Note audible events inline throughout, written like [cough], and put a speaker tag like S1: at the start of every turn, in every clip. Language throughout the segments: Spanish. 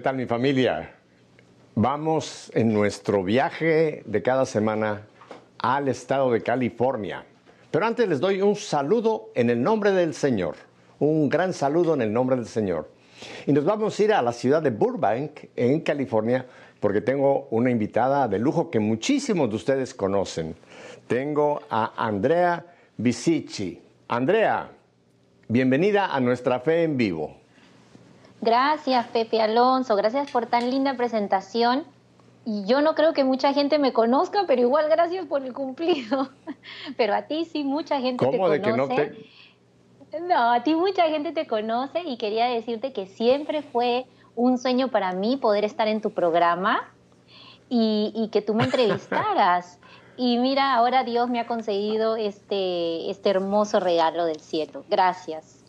S1: ¿Qué tal mi familia? Vamos en nuestro viaje de cada semana al estado de California. Pero antes les doy un saludo en el nombre del Señor. Un gran saludo en el nombre del Señor. Y nos vamos a ir a la ciudad de Burbank, en California, porque tengo una invitada de lujo que muchísimos de ustedes conocen. Tengo a Andrea Bisici. Andrea, bienvenida a nuestra fe en vivo.
S2: Gracias, Pepe Alonso. Gracias por tan linda presentación. Y yo no creo que mucha gente me conozca, pero igual gracias por el cumplido. [laughs] Pero a ti sí, mucha gente te conoce. De que no, te... no, a ti mucha gente te conoce y quería decirte que siempre fue un sueño para mí poder estar en tu programa y, y que tú me entrevistaras. [laughs] y mira, ahora Dios me ha conseguido este, este hermoso regalo del cielo. Gracias.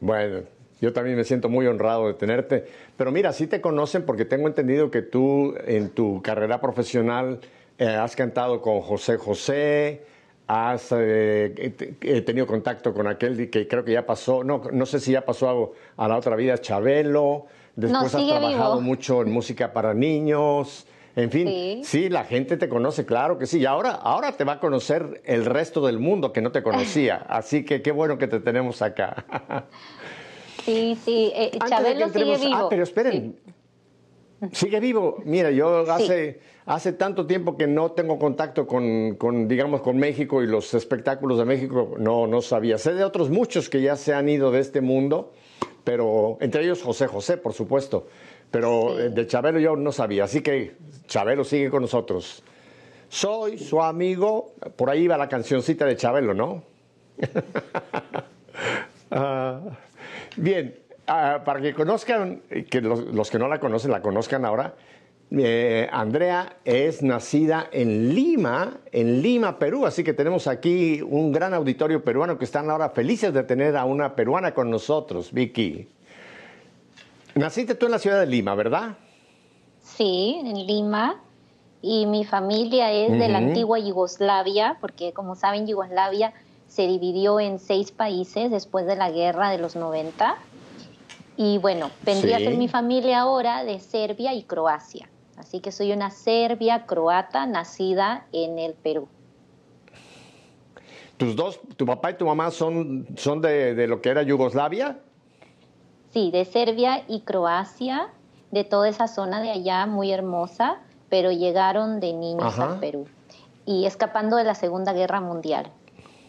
S1: Bueno, yo también me siento muy honrado de tenerte. Pero mira, sí te conocen porque tengo entendido que tú en tu carrera profesional eh, has cantado con José José, has eh, tenido contacto con aquel que creo que ya pasó, no, no sé si ya pasó a, la otra vida, Chabelo. Después has trabajado mucho en música para niños. En fin, sí. la gente te conoce, claro que sí. Y ahora, ahora te va a conocer el resto del mundo que no te conocía. [laughs] Así que qué bueno que te tenemos acá. [laughs]
S2: Sí, sí, eh, Chabelo sigue ah, vivo.
S1: Ah, pero esperen. Sigue vivo. Mira, yo hace, hace tanto tiempo que no tengo contacto con, con, digamos, con México y los espectáculos de México, no, no sabía. Sé de otros muchos que ya se han ido de este mundo, pero entre ellos José José, por supuesto. Pero eh, de Chabelo yo no sabía, así que Chabelo sigue con nosotros. Soy su amigo, por ahí va la cancioncita de Chabelo, ¿no? [laughs] Ah. Bien, ah, para que conozcan, que los, que no la conocen la conozcan ahora, eh, Andrea es nacida en Lima, en Lima, Perú, así que tenemos aquí un gran auditorio peruano que están ahora felices de tener a una peruana con nosotros, Vicky. Naciste tú en la ciudad de Lima, ¿verdad?
S2: Sí, en Lima. Y mi familia es de la antigua Yugoslavia, porque como saben, Yugoslavia se dividió en seis países después de la guerra de los 90. Y bueno, vendría a ser mi familia ahora de Serbia y Croacia. Así que soy una serbia croata nacida en el Perú.
S1: ¿Tus dos, tu papá y tu mamá son, son de, lo que era Yugoslavia?
S2: Sí, de Serbia y Croacia, de toda esa zona de allá muy hermosa, pero llegaron de niños al Perú y escapando de la Segunda Guerra Mundial.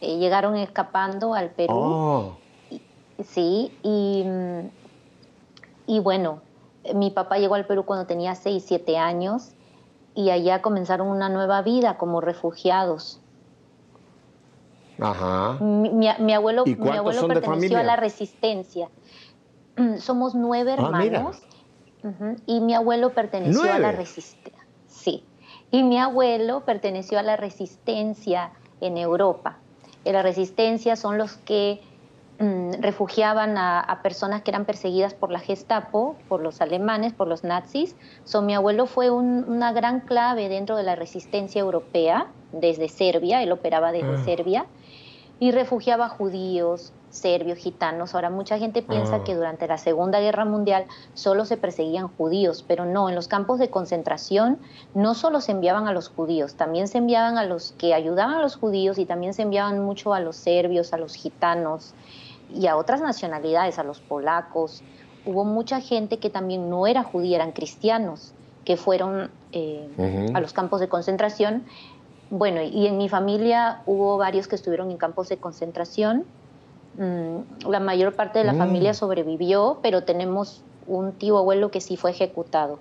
S2: Eh, llegaron escapando al Perú. Oh. Sí, y, y bueno, mi papá llegó al Perú cuando tenía 6, 7 años y allá comenzaron una nueva vida como refugiados.
S1: Ajá.
S2: Mi, abuelo, mi abuelo perteneció a la resistencia. [clears throat] Somos nueve ah, hermanos y mi abuelo perteneció a la resistencia. Sí. Y mi abuelo perteneció a la resistencia en Europa la resistencia son los que mm, refugiaban a, personas que eran perseguidas por la Gestapo, por los alemanes, por los nazis. So, mi abuelo fue una gran clave dentro de la resistencia europea desde Serbia, él operaba desde ah. Serbia, y refugiaba judíos, serbios, gitanos. Ahora, mucha gente piensa ah. que durante la Segunda Guerra Mundial solo se perseguían judíos, pero no, en los campos de concentración no solo se enviaban a los judíos, también se enviaban a los que ayudaban a los judíos y también se enviaban mucho a los serbios, a los gitanos y a otras nacionalidades, a los polacos. Hubo mucha gente que también no era judía, eran cristianos, que fueron eh, a los campos de concentración. Bueno, y en mi familia hubo varios que estuvieron en campos de concentración Mm, la mayor parte de la mm. familia sobrevivió, pero tenemos un tío abuelo que sí fue ejecutado.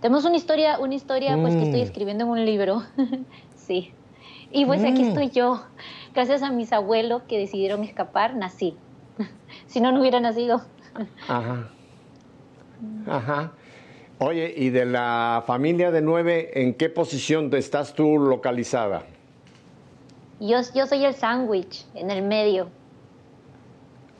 S2: Tenemos una historia, una historia pues que estoy mm. escribiendo en un libro, [laughs] sí. Y pues aquí estoy yo. Gracias a mis abuelos que decidieron escapar, nací. [laughs] si no, no hubiera nacido.
S1: Ajá. Ajá. Oye, ¿y de la familia de nueve, en qué posición estás tú localizada?
S2: Yo, yo soy el sándwich, en el medio.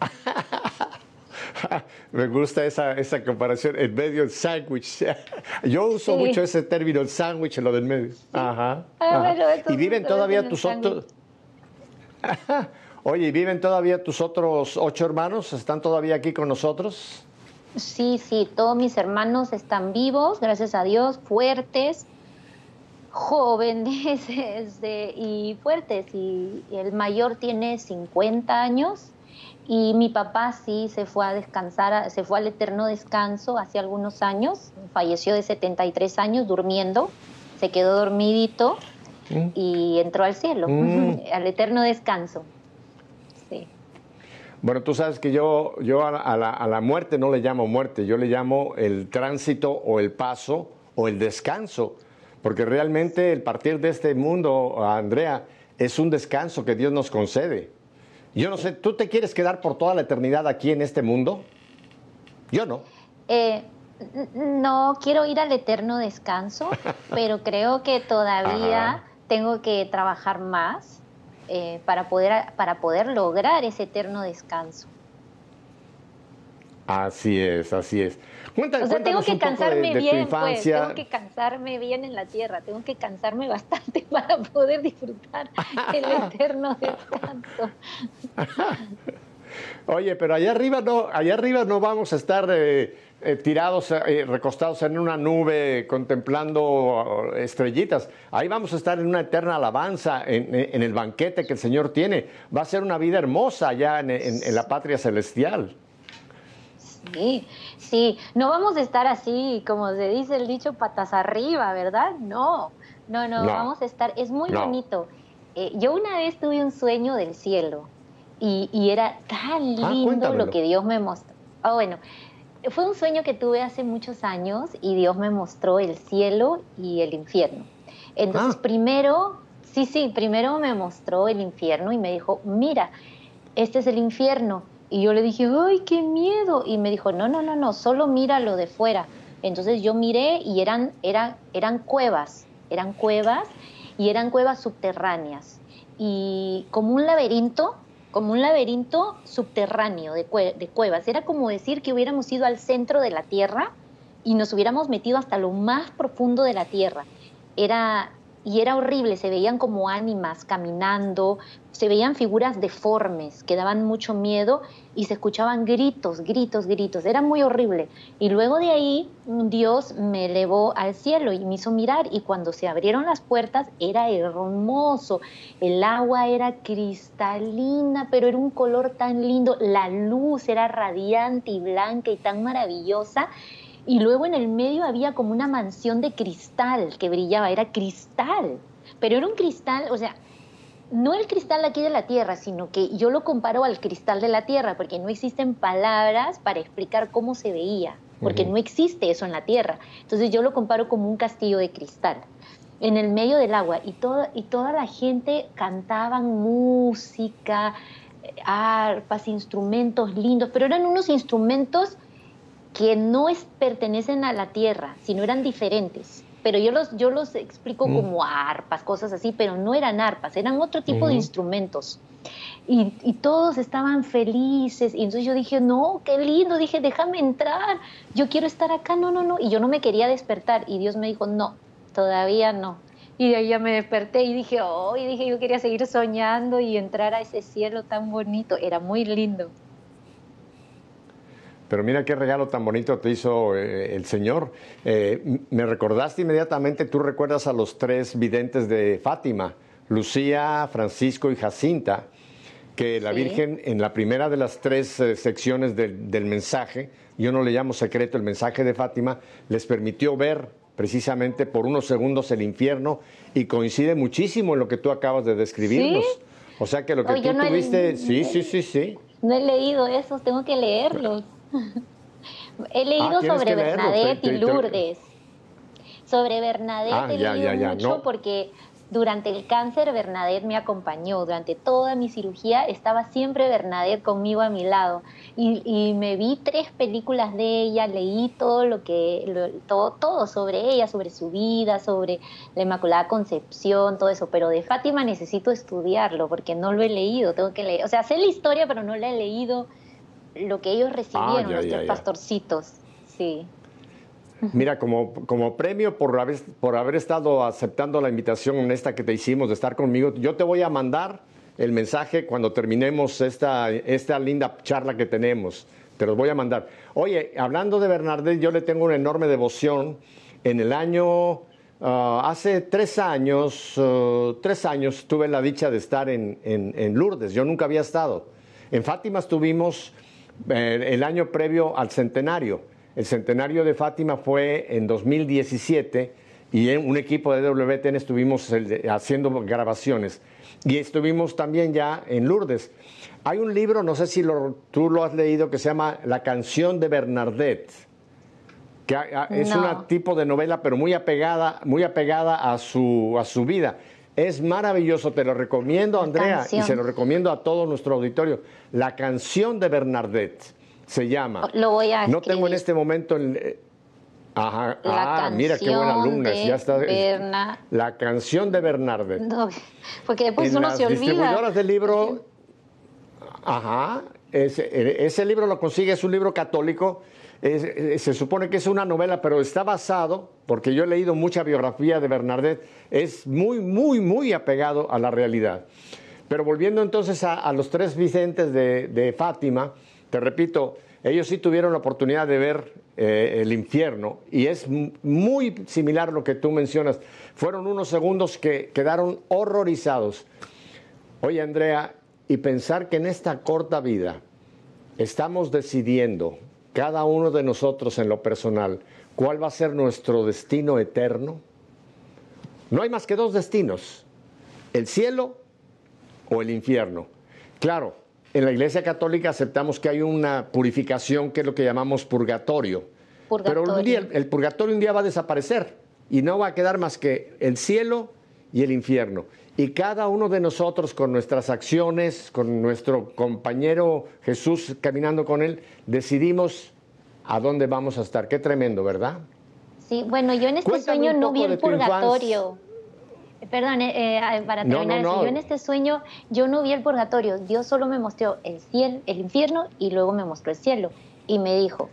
S2: [laughs]
S1: Me gusta esa, esa comparación, en medio del sándwich. [laughs] Yo uso mucho ese término, el sándwich, lo del medio. Ajá. Ah, ¿Y viven todavía tus otros... [laughs] Oye, ¿y viven todavía tus otros ocho hermanos? ¿Están todavía aquí con nosotros?
S2: Sí, sí, todos mis hermanos están vivos, gracias a Dios, fuertes, jóvenes este, y fuertes. Y el mayor tiene 50 años y mi papá sí se fue a descansar, se fue al eterno descanso hace algunos años, falleció de 73 años durmiendo, se quedó dormidito mm. y entró al cielo, mm. [laughs] al eterno descanso.
S1: Bueno, tú sabes que yo, yo a, la, muerte no le llamo muerte, yo le llamo el tránsito o el paso o el descanso, porque realmente el partir de este mundo, Andrea, es un descanso que Dios nos concede. Yo no sé, ¿tú te quieres quedar por toda la eternidad aquí en este mundo? Yo no.
S2: Eh, no, quiero ir al eterno descanso, [laughs] pero creo que todavía tengo que trabajar más eh, para, poder, para poder lograr ese eterno descanso.
S1: Así es, así es.
S2: Cuéntame, o sea, tengo que cansarme bien, pues, tengo que cansarme bien en la tierra, tengo que cansarme bastante [laughs] para poder disfrutar el eterno descanso. [laughs]
S1: Oye, pero allá arriba no, allá arriba no vamos a estar eh, eh, tirados, eh, recostados en una nube contemplando estrellitas. Ahí vamos a estar en una eterna alabanza, en, el banquete que el Señor tiene. Va a ser una vida hermosa allá en, la patria celestial.
S2: Sí, sí, no vamos a estar así, como se dice el dicho, patas arriba, ¿verdad? No, no, no, vamos a estar, es muy bonito. Eh, yo una vez tuve un sueño del cielo y, era tan ah, lindo lo que Dios me mostró. Ah, bueno, fue un sueño que tuve hace muchos años y Dios me mostró el cielo y el infierno. Entonces, ah. primero, sí, sí, primero me mostró el infierno y me dijo, mira, este es el infierno. Y yo le dije, ay, qué miedo. Y me dijo, no, no, no, no, solo míralo de fuera. Entonces yo miré y eran, eran, eran cuevas, eran cuevas y eran cuevas subterráneas. Y como un laberinto, como un laberinto subterráneo de, cuevas. Era como decir que hubiéramos ido al centro de la Tierra y nos hubiéramos metido hasta lo más profundo de la Tierra. Era, y era horrible, se veían como ánimas caminando, se veían figuras deformes que daban mucho miedo y se escuchaban gritos, gritos, gritos. Era muy horrible. Y luego de ahí Dios me elevó al cielo y me hizo mirar y cuando se abrieron las puertas era hermoso. El agua era cristalina, pero era un color tan lindo. La luz era radiante y blanca y tan maravillosa. Y luego en el medio había como una mansión de cristal que brillaba, era cristal. Pero era un cristal, o sea, no el cristal aquí de la Tierra, sino que yo lo comparo al cristal de la Tierra, porque no existen palabras para explicar cómo se veía, porque no existe eso en la Tierra. Entonces yo lo comparo como un castillo de cristal en el medio del agua y, todo, y toda la gente cantaban música, arpas, instrumentos lindos, pero eran unos instrumentos que no pertenecen a la Tierra, sino eran diferentes pero yo los, yo los explico mm. como arpas, cosas así, pero no eran arpas, eran otro tipo de instrumentos. Y, y, todos estaban felices. Y entonces yo dije, no, qué lindo. Dije, déjame entrar. Yo quiero estar acá. No, no, no. Y yo no me quería despertar. Y Dios me dijo, no, todavía no. Y de ahí ya me desperté y dije, oh, y dije, yo quería seguir soñando y entrar a ese cielo tan bonito. Era muy lindo.
S1: Pero mira qué regalo tan bonito te hizo eh, el Señor. Eh, me recordaste inmediatamente, tú recuerdas a los tres videntes de Fátima, Lucía, Francisco y Jacinta, que la Virgen en la primera de las tres eh, secciones del mensaje, yo no le llamo secreto el mensaje de Fátima, les permitió ver precisamente por unos segundos el infierno y coincide muchísimo en lo que tú acabas de describirnos. O sea que lo que tú tuviste, sí, sí, sí, sí.
S2: No he leído esos, tengo que leerlos. He leído ah, sobre Bernadette y Lourdes. Sobre Bernadette ah, he leído mucho porque durante el cáncer Bernadette me acompañó, durante toda mi cirugía estaba siempre Bernadette conmigo a mi lado. Y, me vi tres películas de ella, leí todo lo que, todo, todo sobre ella, sobre su vida, sobre la Inmaculada Concepción, todo eso, pero de Fátima necesito estudiarlo porque no lo he leído, tengo que leer, o sea, sé la historia pero no la he leído lo que ellos recibieron, ah, los pastorcitos. Sí.
S1: Mira, como, como premio por haber, por haber estado aceptando la invitación en esta que te hicimos de estar conmigo, yo te voy a mandar el mensaje cuando terminemos esta, esta linda charla que tenemos. te los voy a mandar. Oye, hablando de Bernardet, yo le tengo una enorme devoción. En el año, ah, hace tres años, ah, tres años tuve la dicha de estar en, en, Lourdes. Yo nunca había estado. En Fátima estuvimos el año previo al centenario. El centenario de Fátima fue en 2017 y en un equipo de WTN estuvimos haciendo grabaciones. Y estuvimos también ya en Lourdes. Hay un libro, no sé si tú lo has leído, que se llama La canción de Bernadette, que es un tipo de novela, pero muy apegada, muy apegada a, su, a su vida. Es maravilloso, te lo recomiendo, Andrea, y se lo recomiendo a todo nuestro auditorio. La canción de Bernadette se llama.
S2: Lo voy a
S1: No tengo en este momento el, Ajá, ah, mira qué buena alumna. Ya está. La canción de Bernardet.
S2: porque después uno se olvida.
S1: distribuidoras del libro. Ajá. Ese, ese, libro lo consigue, es un libro católico. Se supone que es una novela, pero está basado, porque yo he leído mucha biografía de Bernardet, es muy, muy, muy apegado a la realidad. Pero volviendo entonces a, los tres Vicentes de, de Fátima, te repito, ellos sí tuvieron la oportunidad de ver eh, el infierno y es muy similar a lo que tú mencionas. Fueron unos segundos que quedaron horrorizados. Oye, Andrea, y pensar que en esta corta vida estamos decidiendo, cada uno de nosotros en lo personal, cuál va a ser nuestro destino eterno. No hay más que dos destinos, el cielo o el infierno. Claro, en la Iglesia Católica aceptamos que hay una purificación que es lo que llamamos purgatorio. Pero un día, el, purgatorio un día va a desaparecer y no va a quedar más que el cielo y el infierno. Y cada uno de nosotros con nuestras acciones, con nuestro compañero Jesús caminando con él, decidimos a dónde vamos a estar. Qué tremendo, ¿verdad?
S2: Sí, bueno, yo en este sueño no vi el purgatorio. Perdón, eh, eh, para terminar, yo en este sueño yo no vi el purgatorio, Dios solo me mostró el cielo, el infierno y luego me mostró el cielo y me dijo,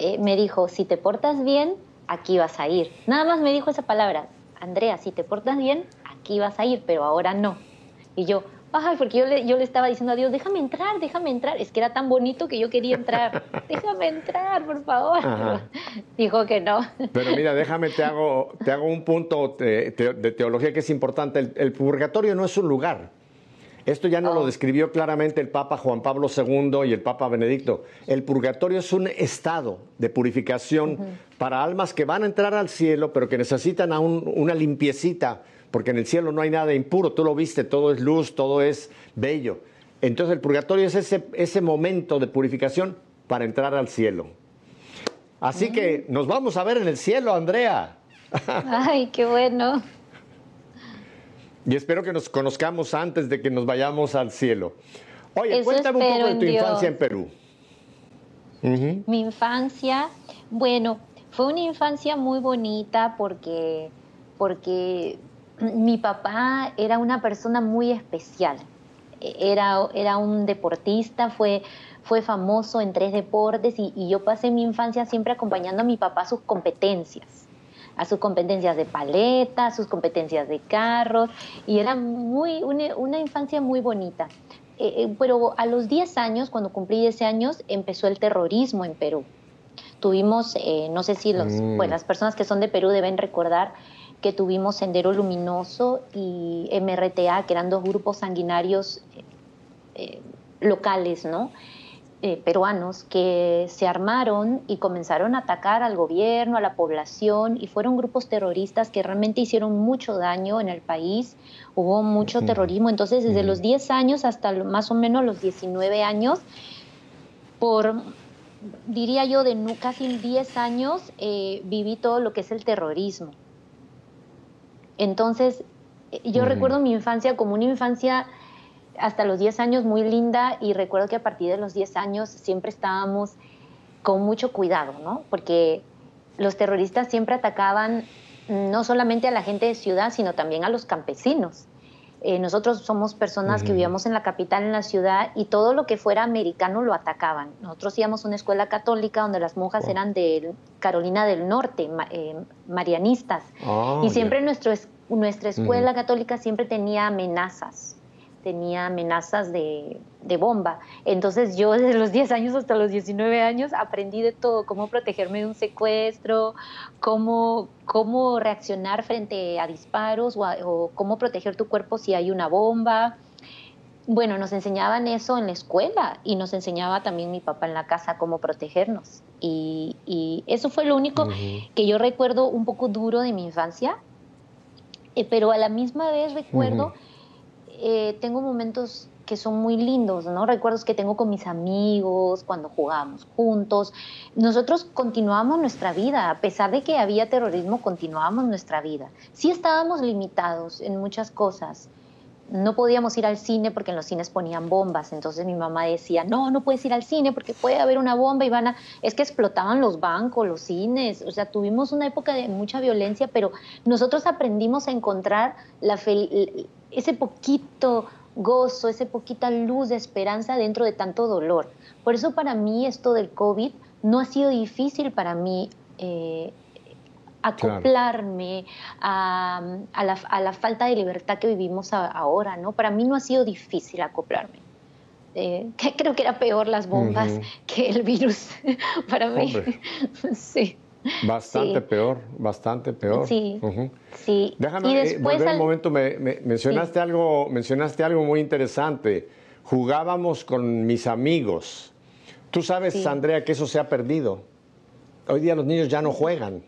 S2: eh, me dijo, si te portas bien, aquí vas a ir. Nada más me dijo esa palabra, Andrea, si te portas bien, aquí vas a ir, pero ahora no. Y yo, ay, porque yo le, yo le estaba diciendo a Dios, déjame entrar, déjame entrar. Es que era tan bonito que yo quería entrar. [laughs] déjame entrar, por favor. Dijo que no.
S1: Pero mira, déjame, te hago, te hago un punto de, teología que es importante. El, purgatorio no es un lugar. Esto ya no lo oh. describió claramente el Papa Juan Pablo II y el Papa Benedicto. El purgatorio es un estado de purificación para almas que van a entrar al cielo, pero que necesitan a una limpiecita porque en el cielo no hay nada impuro, tú lo viste, todo es luz, todo es bello. Entonces el purgatorio es ese, ese momento de purificación para entrar al cielo. Así que nos vamos a ver en el cielo, Andrea. [laughs]
S2: Ay, qué bueno.
S1: Y espero que nos conozcamos antes de que nos vayamos al cielo. Oye, cuéntame un poco de tu infancia en Perú.
S2: Mi infancia, bueno, fue una infancia muy bonita porque, porque mi papá era una persona muy especial. Era, era un deportista, fue, fue famoso en tres deportes y, yo pasé mi infancia siempre acompañando a mi papá a sus competencias, a sus competencias de paleta, a sus competencias de carros, y era muy, una, infancia muy bonita. Eh, eh, pero a los 10 años, cuando cumplí 10 años, empezó el terrorismo en Perú. Tuvimos, eh, no sé si los, mm. las personas que son de Perú deben recordar que tuvimos Sendero Luminoso y MRTA, que eran dos grupos sanguinarios eh, locales, ¿no? Eh, peruanos que se armaron y comenzaron a atacar al gobierno, a la población, y fueron grupos terroristas que realmente hicieron mucho daño en el país, hubo mucho terrorismo, entonces desde los 10 años hasta más o menos los 19 años, por, diría yo, de casi 10 años, eh, viví todo lo que es el terrorismo. Entonces, eh, yo recuerdo mi infancia como una infancia hasta los 10 años muy linda y recuerdo que a partir de los 10 años siempre estábamos con mucho cuidado, ¿no? Porque los terroristas siempre atacaban no solamente a la gente de ciudad, sino también a los campesinos. Eh, nosotros somos personas que vivíamos en la capital, en la ciudad, y todo lo que fuera americano lo atacaban. Nosotros íbamos a una escuela católica donde las monjas eran de Carolina del Norte, eh, marianistas, ah, y siempre nuestro, nuestra escuela católica siempre tenía amenazas tenía amenazas de, bomba. Entonces yo desde los 10 años hasta los 19 años aprendí de todo, cómo protegerme de un secuestro, cómo, cómo reaccionar frente a disparos o, cómo proteger tu cuerpo si hay una bomba. Bueno, nos enseñaban eso en la escuela y nos enseñaba también mi papá en la casa cómo protegernos. Y, eso fue lo único que yo recuerdo un poco duro de mi infancia, eh, pero a la misma vez recuerdo eh, tengo momentos que son muy lindos, ¿no? Recuerdos que tengo con mis amigos, cuando jugábamos juntos. Nosotros continuábamos nuestra vida, a pesar de que había terrorismo, continuábamos nuestra vida. Sí estábamos limitados en muchas cosas. No podíamos ir al cine porque en los cines ponían bombas. Entonces mi mamá decía, no, no puedes ir al cine porque puede haber una bomba y van a... Es que explotaban los bancos, los cines. O sea, tuvimos una época de mucha violencia, pero nosotros aprendimos a encontrar la felicidad ese poquito gozo, esa poquita luz de esperanza dentro de tanto dolor. Por eso para mí esto del COVID no ha sido difícil para mí eh, acoplarme a, la, falta de libertad que vivimos ahora, ¿no? Para mí no ha sido difícil acoplarme. Eh, [laughs] creo que era peor las bombas que el virus [laughs] para mí. [laughs]
S1: sí. [laughs] Bastante peor, bastante peor.
S2: Sí, sí.
S1: Déjame eh, volver un momento, me, mencionaste, algo, mencionaste algo muy interesante. Jugábamos con mis amigos. Tú sabes, Andrea, que eso se ha perdido. Hoy día los niños ya no juegan.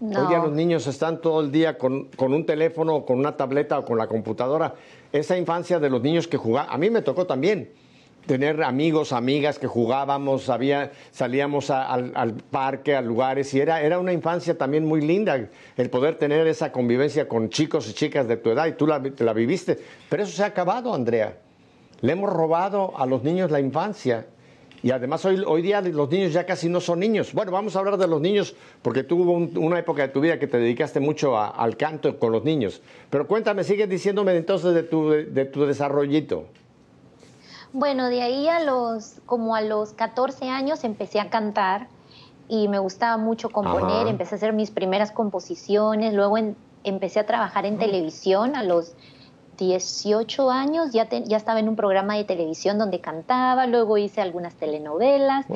S1: Hoy día los niños están todo el día con, con, un teléfono, con una tableta o con la computadora. Esa infancia de los niños que jugaban, a mí me tocó también tener amigos, amigas que jugábamos, había, salíamos al, parque, a lugares, y era, era una infancia también muy linda el poder tener esa convivencia con chicos y chicas de tu edad, y tú la, la viviste. Pero eso se ha acabado, Andrea. Le hemos robado a los niños la infancia. Y además hoy, hoy día los niños ya casi no son niños. Bueno, vamos a hablar de los niños porque tú hubo una época de tu vida que te dedicaste mucho al canto con los niños. Pero cuéntame, sigue diciéndome entonces de tu, de tu desarrollito.
S2: Bueno, de ahí a los, como a los 14 años empecé a cantar y me gustaba mucho componer, empecé a hacer mis primeras composiciones, luego empecé a trabajar en televisión a los 18 años, ya, ya estaba en un programa de televisión donde cantaba, luego hice algunas telenovelas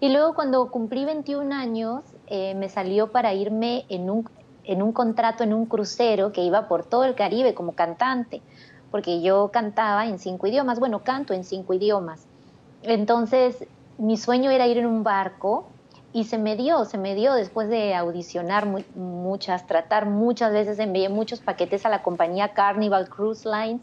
S2: y luego cuando cumplí 21 años eh, me salió para irme en un, en un contrato en un crucero que iba por todo el Caribe como cantante porque yo cantaba en cinco idiomas, bueno, canto en cinco idiomas. Entonces, mi sueño era ir en un barco y se me dio, se me dio después de audicionar muchas, tratar muchas veces, envié muchos paquetes a la compañía Carnival Cruise Lines.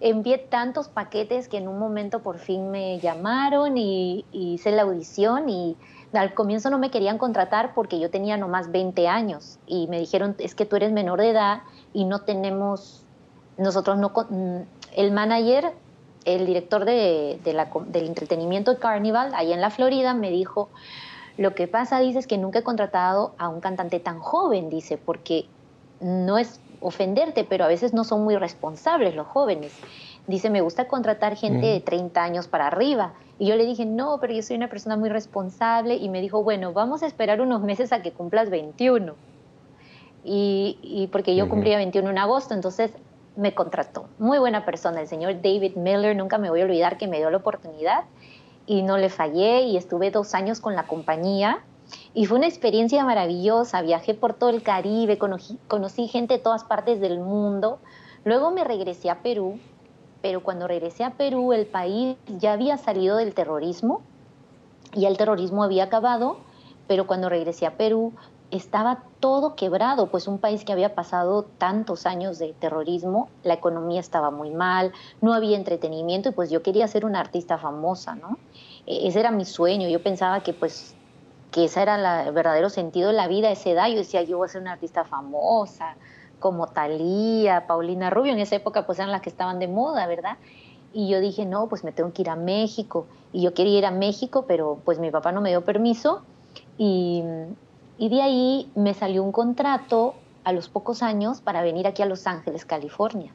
S2: Envié tantos paquetes que en un momento por fin me llamaron y, y hice la audición y al comienzo no me querían contratar porque yo tenía nomás 20 años y me dijeron es que tú eres menor de edad y no tenemos nosotros no, mm, el manager, el director de, del entretenimiento Carnival, allá en la Florida, me dijo, lo que pasa, dice, es que nunca he contratado a un cantante tan joven, dice, porque no es ofenderte, pero a veces no son muy responsables los jóvenes. Dice, me gusta contratar gente de 30 años para arriba. Y yo le dije, no, pero yo soy una persona muy responsable. Y me dijo, bueno, vamos a esperar unos meses a que cumplas 21. Y, porque yo cumplía 21 en agosto, entonces me contrató. Muy buena persona, el señor David Miller, nunca me voy a olvidar que me dio la oportunidad y no le fallé y estuve dos años con la compañía y fue una experiencia maravillosa. Viajé por todo el Caribe, conocí, gente de todas partes del mundo. Luego me regresé a Perú, pero cuando regresé a Perú el país ya había salido del terrorismo, y el terrorismo había acabado, pero cuando regresé a Perú estaba todo quebrado, pues un país que había pasado tantos años de terrorismo, la economía estaba muy mal, no había entretenimiento y pues yo quería ser una artista famosa, ¿no? E-, ese era mi sueño, yo pensaba que pues que ese era el verdadero sentido de la vida a esa edad, yo decía yo voy a ser una artista famosa, como Thalía, Paulina Rubio, en esa época pues eran las que estaban de moda, ¿verdad? Y yo dije, no, pues me tengo que ir a México. Y yo quería ir a México, pero pues mi papá no me dio permiso. Y, y de ahí me salió un contrato a los pocos años para venir aquí a Los Ángeles, California.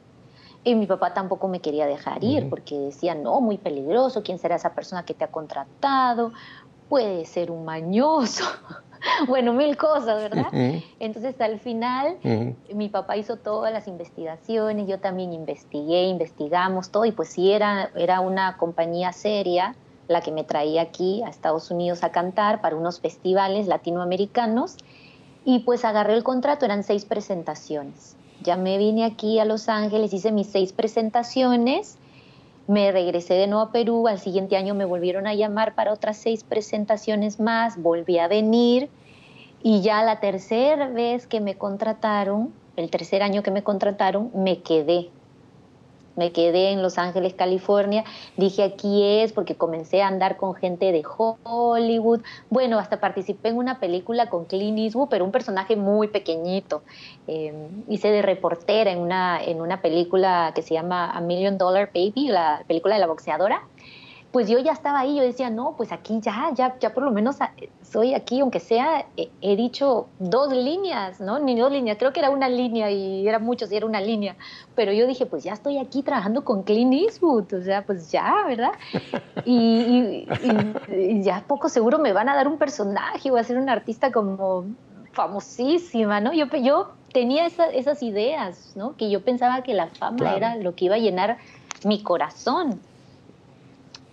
S2: Y mi papá tampoco me quería dejar ir porque decía, no, muy peligroso, ¿quién será esa persona que te ha contratado? Puede ser un mañoso. [laughs] bueno, mil cosas, ¿verdad? Entonces al final mi papá hizo todas las investigaciones, yo también investigué, investigamos todo y pues sí era, era una compañía seria la que me traía aquí a Estados Unidos a cantar para unos festivales latinoamericanos. Y pues agarré el contrato, eran seis presentaciones. Ya me vine aquí a Los Ángeles, hice mis seis presentaciones me regresé de nuevo a Perú, al siguiente año me volvieron a llamar para otras seis presentaciones más, volví a venir. Y ya la tercera vez que me contrataron, el tercer año que me contrataron, me quedé me quedé en Los Ángeles, California, dije aquí es porque comencé a andar con gente de Hollywood, bueno, hasta participé en una película con Clint Eastwood, pero un personaje muy pequeñito, eh, hice de reportera en una, en una película que se llama A Million Dollar Baby, la película de la boxeadora, pues yo ya estaba ahí, yo decía, no, pues aquí ya, ya, ya por lo menos ah, soy aquí, aunque sea, he, dicho dos líneas, ¿no? Ni dos líneas, creo que era una línea y era muchos y era una línea, pero yo dije, pues ya estoy aquí trabajando con Clint Eastwood, o sea, pues ya, ¿verdad? Y, ya poco seguro me van a dar un personaje, voy a ser una artista como famosísima, ¿no? Yo, yo tenía esas ideas, ¿no? Que yo pensaba que la fama era lo que iba a llenar mi corazón.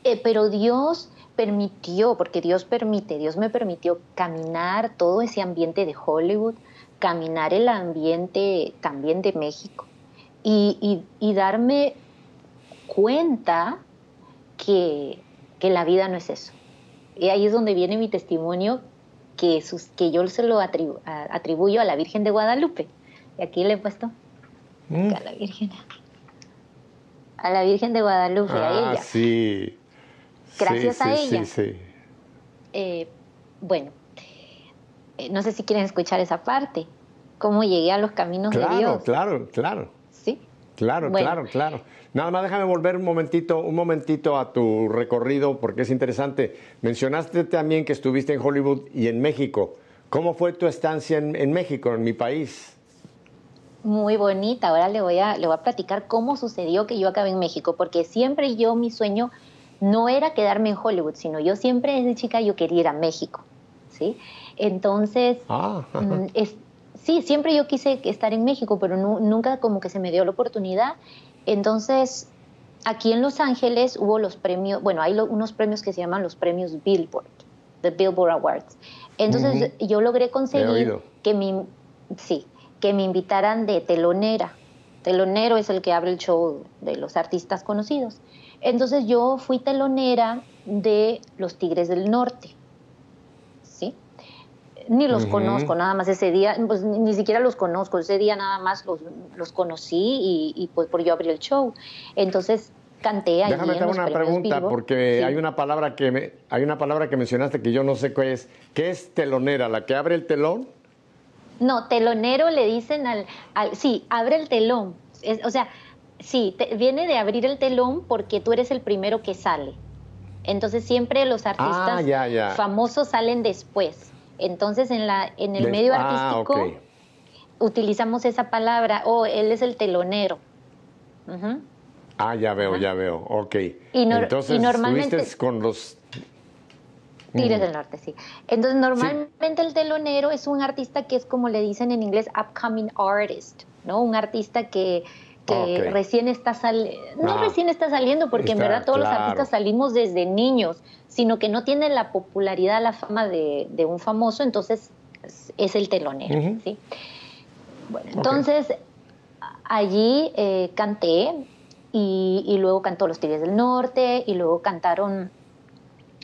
S2: Eh, pero Dios permitió, porque Dios permite, Dios me permitió caminar todo ese ambiente de Hollywood, caminar el ambiente también de México y, darme cuenta que, la vida no es eso. Y ahí es donde viene mi testimonio que, que yo se lo atribuyo a la Virgen de Guadalupe. Y aquí le he puesto mm. a la Virgen. A la Virgen de Guadalupe, a
S1: ah, ella. Sí
S2: gracias a ella. Sí, eh, bueno, eh, no sé si quieren escuchar esa parte, cómo llegué a los caminos
S1: de
S2: Dios.
S1: Claro, claro.
S2: Sí.
S1: Claro, claro, claro. Nada más déjame volver un momentito, un momentito a tu recorrido porque es interesante. Mencionaste también que estuviste en Hollywood y en México. ¿Cómo fue tu estancia en, en México, en mi país?
S2: Muy bonita. Ahora le voy a le voy a platicar cómo sucedió que yo acabé en México, porque siempre yo mi sueño no era quedarme en Hollywood, sino yo siempre desde chica yo quería ir a México, ¿sí? Entonces, ah. mm, sí, siempre yo quise estar en México, pero nunca como que se me dio la oportunidad. Entonces, aquí en Los Ángeles hubo los premios, bueno, hay unos premios que se llaman los premios Billboard, the Billboard Awards. Entonces, yo logré conseguir que mi, sí, que me invitaran de telonera. Telonero es el que abre el show de los artistas conocidos. Entonces yo fui telonera de los Tigres del Norte, ¿sí? Ni los conozco, nada más ese día, pues ni, siquiera los conozco, ese día nada más los, conocí y, pues por yo abrí el show. Entonces canté ahí
S1: Déjame hacer una pregunta, porque hay una palabra que me, hay una palabra que mencionaste que yo no sé qué es. ¿Qué es telonera? ¿La que abre el telón?
S2: No, telonero le dicen al, al sí, abre el telón. o sea, Sí, viene de abrir el telón porque tú eres el primero que sale. Entonces siempre los artistas
S1: ah,
S2: famosos salen después. Entonces en, la, en el medio ah, artístico utilizamos esa palabra, oh, él es el telonero.
S1: Ah, ya veo, ya veo, ok. Y, Entonces, normalmente con los...
S2: Tigres del Norte, sí. Entonces normalmente el telonero es un artista que es como le dicen en inglés, upcoming artist, ¿no? Un artista que que recién está saliendo, no ah. recién está saliendo, porque en verdad todos los artistas salimos desde niños, sino que no tiene la popularidad, la fama de, un famoso, entonces es el telonero, ¿sí? Bueno, entonces allí eh, canté y, y, luego cantó Los Tigres del Norte y luego cantaron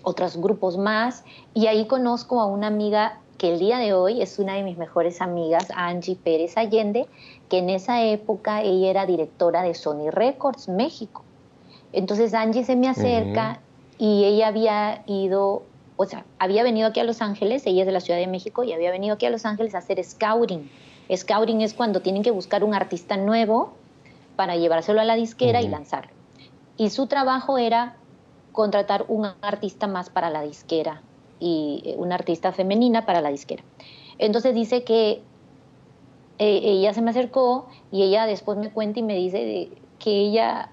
S2: otros grupos más. Y ahí conozco a una amiga que el día de hoy es una de mis mejores amigas, Angie Pérez Allende, que en esa época ella era directora de Sony Records México. Entonces Angie se me acerca y ella había ido, o sea, había venido aquí a Los Ángeles, ella es de la Ciudad de México y había venido aquí a Los Ángeles a hacer scouting. Scouting es cuando tienen que buscar un artista nuevo para llevárselo a la disquera y lanzarlo. Y su trabajo era contratar un artista más para la disquera y eh, una artista femenina para la disquera. Entonces dice que eh, ella se me acercó y ella después me cuenta y me dice que ella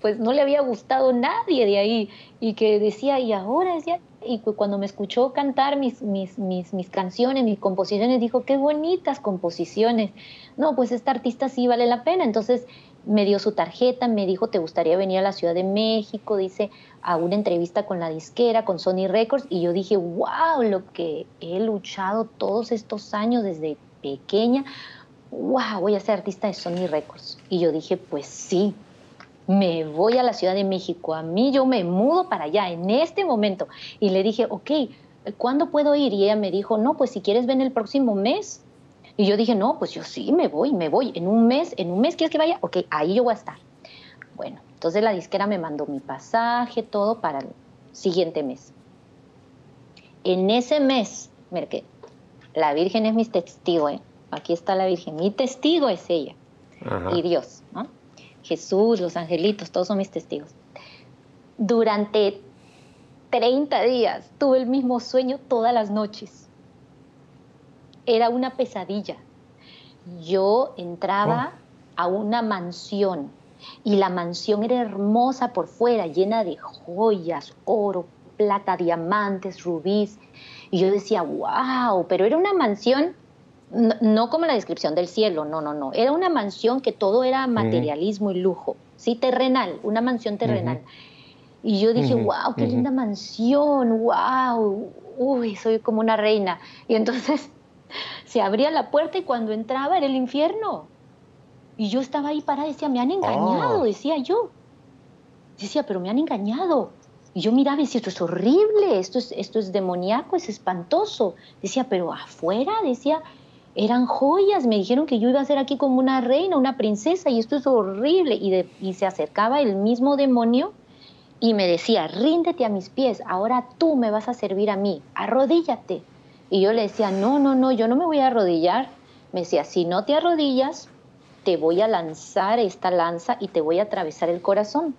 S2: pues no le había gustado nadie de ahí y que decía, y ahora decía, y cuando me escuchó cantar mis, mis, mis, mis, canciones, mis composiciones, dijo, qué bonitas composiciones. No, pues esta artista sí vale la pena. Entonces me dio su tarjeta, me dijo, ¿te gustaría venir a la Ciudad de México? Dice, a una entrevista con la disquera, con Sony Records. Y yo dije, wow, lo que he luchado todos estos años desde pequeña. Wow, voy a ser artista de Sony Records. Y yo dije, pues sí, me voy a la Ciudad de México, a mí yo me mudo para allá en este momento. Y le dije, ok, ¿cuándo puedo ir? Y ella me dijo, no, pues si quieres ven el próximo mes. Y yo dije, no, pues yo sí, me voy, me voy. En un mes, en un mes quieres que vaya, ok, ahí yo voy a estar. Bueno, entonces la disquera me mandó mi pasaje, todo para el siguiente mes. En ese mes, mire la Virgen es mi testigo, ¿eh? Aquí está la Virgen, mi testigo es ella y Dios. ¿no? Jesús, los angelitos, todos son mis testigos. Durante 30 días tuve el mismo sueño todas las noches. Era una pesadilla. Yo entraba oh. a una mansión y la mansión era hermosa por fuera, llena de joyas, oro, plata, diamantes, rubíes. Y yo decía, wow, pero era una mansión no, como la descripción del cielo, no, no, no. Era una mansión que todo era materialismo y lujo, sí, terrenal, una mansión terrenal. Y yo dije, wow, qué linda mansión, wow, uy, soy como una reina. Y entonces [laughs] se abría la puerta y cuando entraba era el infierno. Y yo estaba ahí parada decía, me han engañado, oh. decía yo. Decía, pero me han engañado. Y yo miraba y decía, esto es horrible, esto es, esto es demoníaco, es espantoso. Decía, pero afuera, decía, eran joyas, me dijeron que yo iba a ser aquí como una reina, una princesa, y esto es horrible. Y, se acercaba el mismo demonio y me decía, ríndete a mis pies, ahora tú me vas a servir a mí, arrodíllate. Y yo le decía, no, no, no, yo no me voy a arrodillar. Me decía, si no te arrodillas, te voy a lanzar esta lanza y te voy a atravesar el corazón.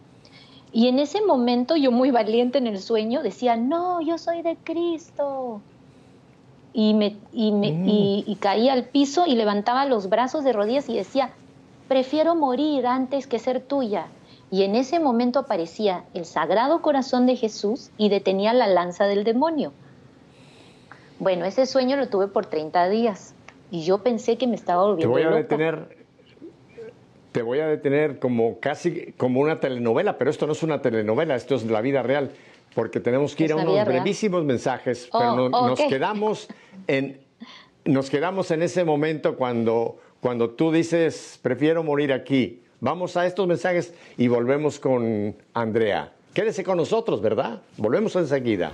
S2: Y en ese momento yo muy valiente en el sueño decía, no, yo soy de Cristo y, me, y, me, mm. y, caía al piso y levantaba los brazos de rodillas y decía, prefiero morir antes que ser tuya. Y en ese momento aparecía el sagrado corazón de Jesús y detenía la lanza del demonio. Bueno, ese sueño lo tuve por 30 días y yo pensé que me estaba volviendo
S1: Te voy a detener, te voy a detener como casi como una telenovela, pero esto no es una telenovela, esto es la vida real porque tenemos que ir a unos brevísimos mensajes, pero oh, nos quedamos en nos quedamos en ese momento cuando cuando tú dices prefiero morir aquí. Vamos a estos mensajes y volvemos con Andrea. Quédese con nosotros, ¿verdad? Volvemos enseguida.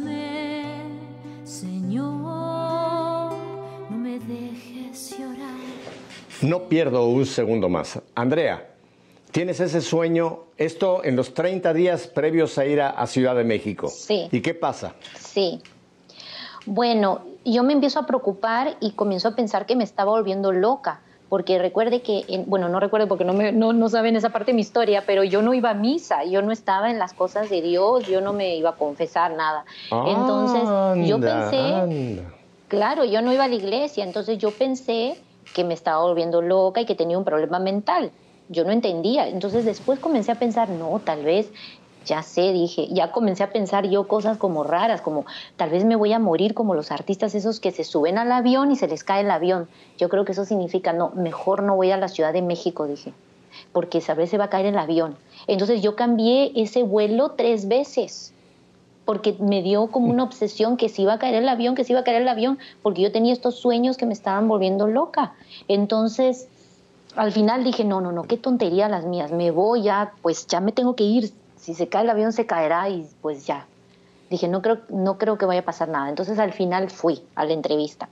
S3: No
S1: pierdo un segundo más. Andrea, tienes ese sueño, esto en los 30 días previos a ir a, Ciudad de México.
S2: Sí.
S1: ¿Y qué pasa?
S2: Sí. Bueno, yo me empiezo a preocupar y comienzo a pensar que me estaba volviendo loca porque recuerde que, bueno, no recuerdo porque no, me, no, no, saben esa parte de mi historia, pero yo no iba a misa, yo no estaba en las cosas de Dios, yo no me iba a confesar nada. entonces yo pensé, claro, yo no iba a la iglesia, entonces yo pensé que me estaba volviendo loca y que tenía un problema mental. Yo no entendía. Entonces después comencé a pensar, no, tal vez ya sé, dije, ya comencé a pensar yo cosas como raras, como tal vez me voy a morir como los artistas esos que se suben al avión y se les cae el avión. Yo creo que eso significa, no, mejor no voy a la Ciudad de México, dije, porque tal vez se va a caer el avión. Entonces yo cambié ese vuelo tres veces, porque me dio como una obsesión que se iba a caer el avión, que se iba a caer el avión, porque yo tenía estos sueños que me estaban volviendo loca. Entonces, al final dije, no, no, no, qué tontería las mías, me voy ya, pues ya me tengo que ir, si se cae el avión se caerá y pues ya. Dije, no creo, no creo que vaya a pasar nada. Entonces al final fui a la entrevista.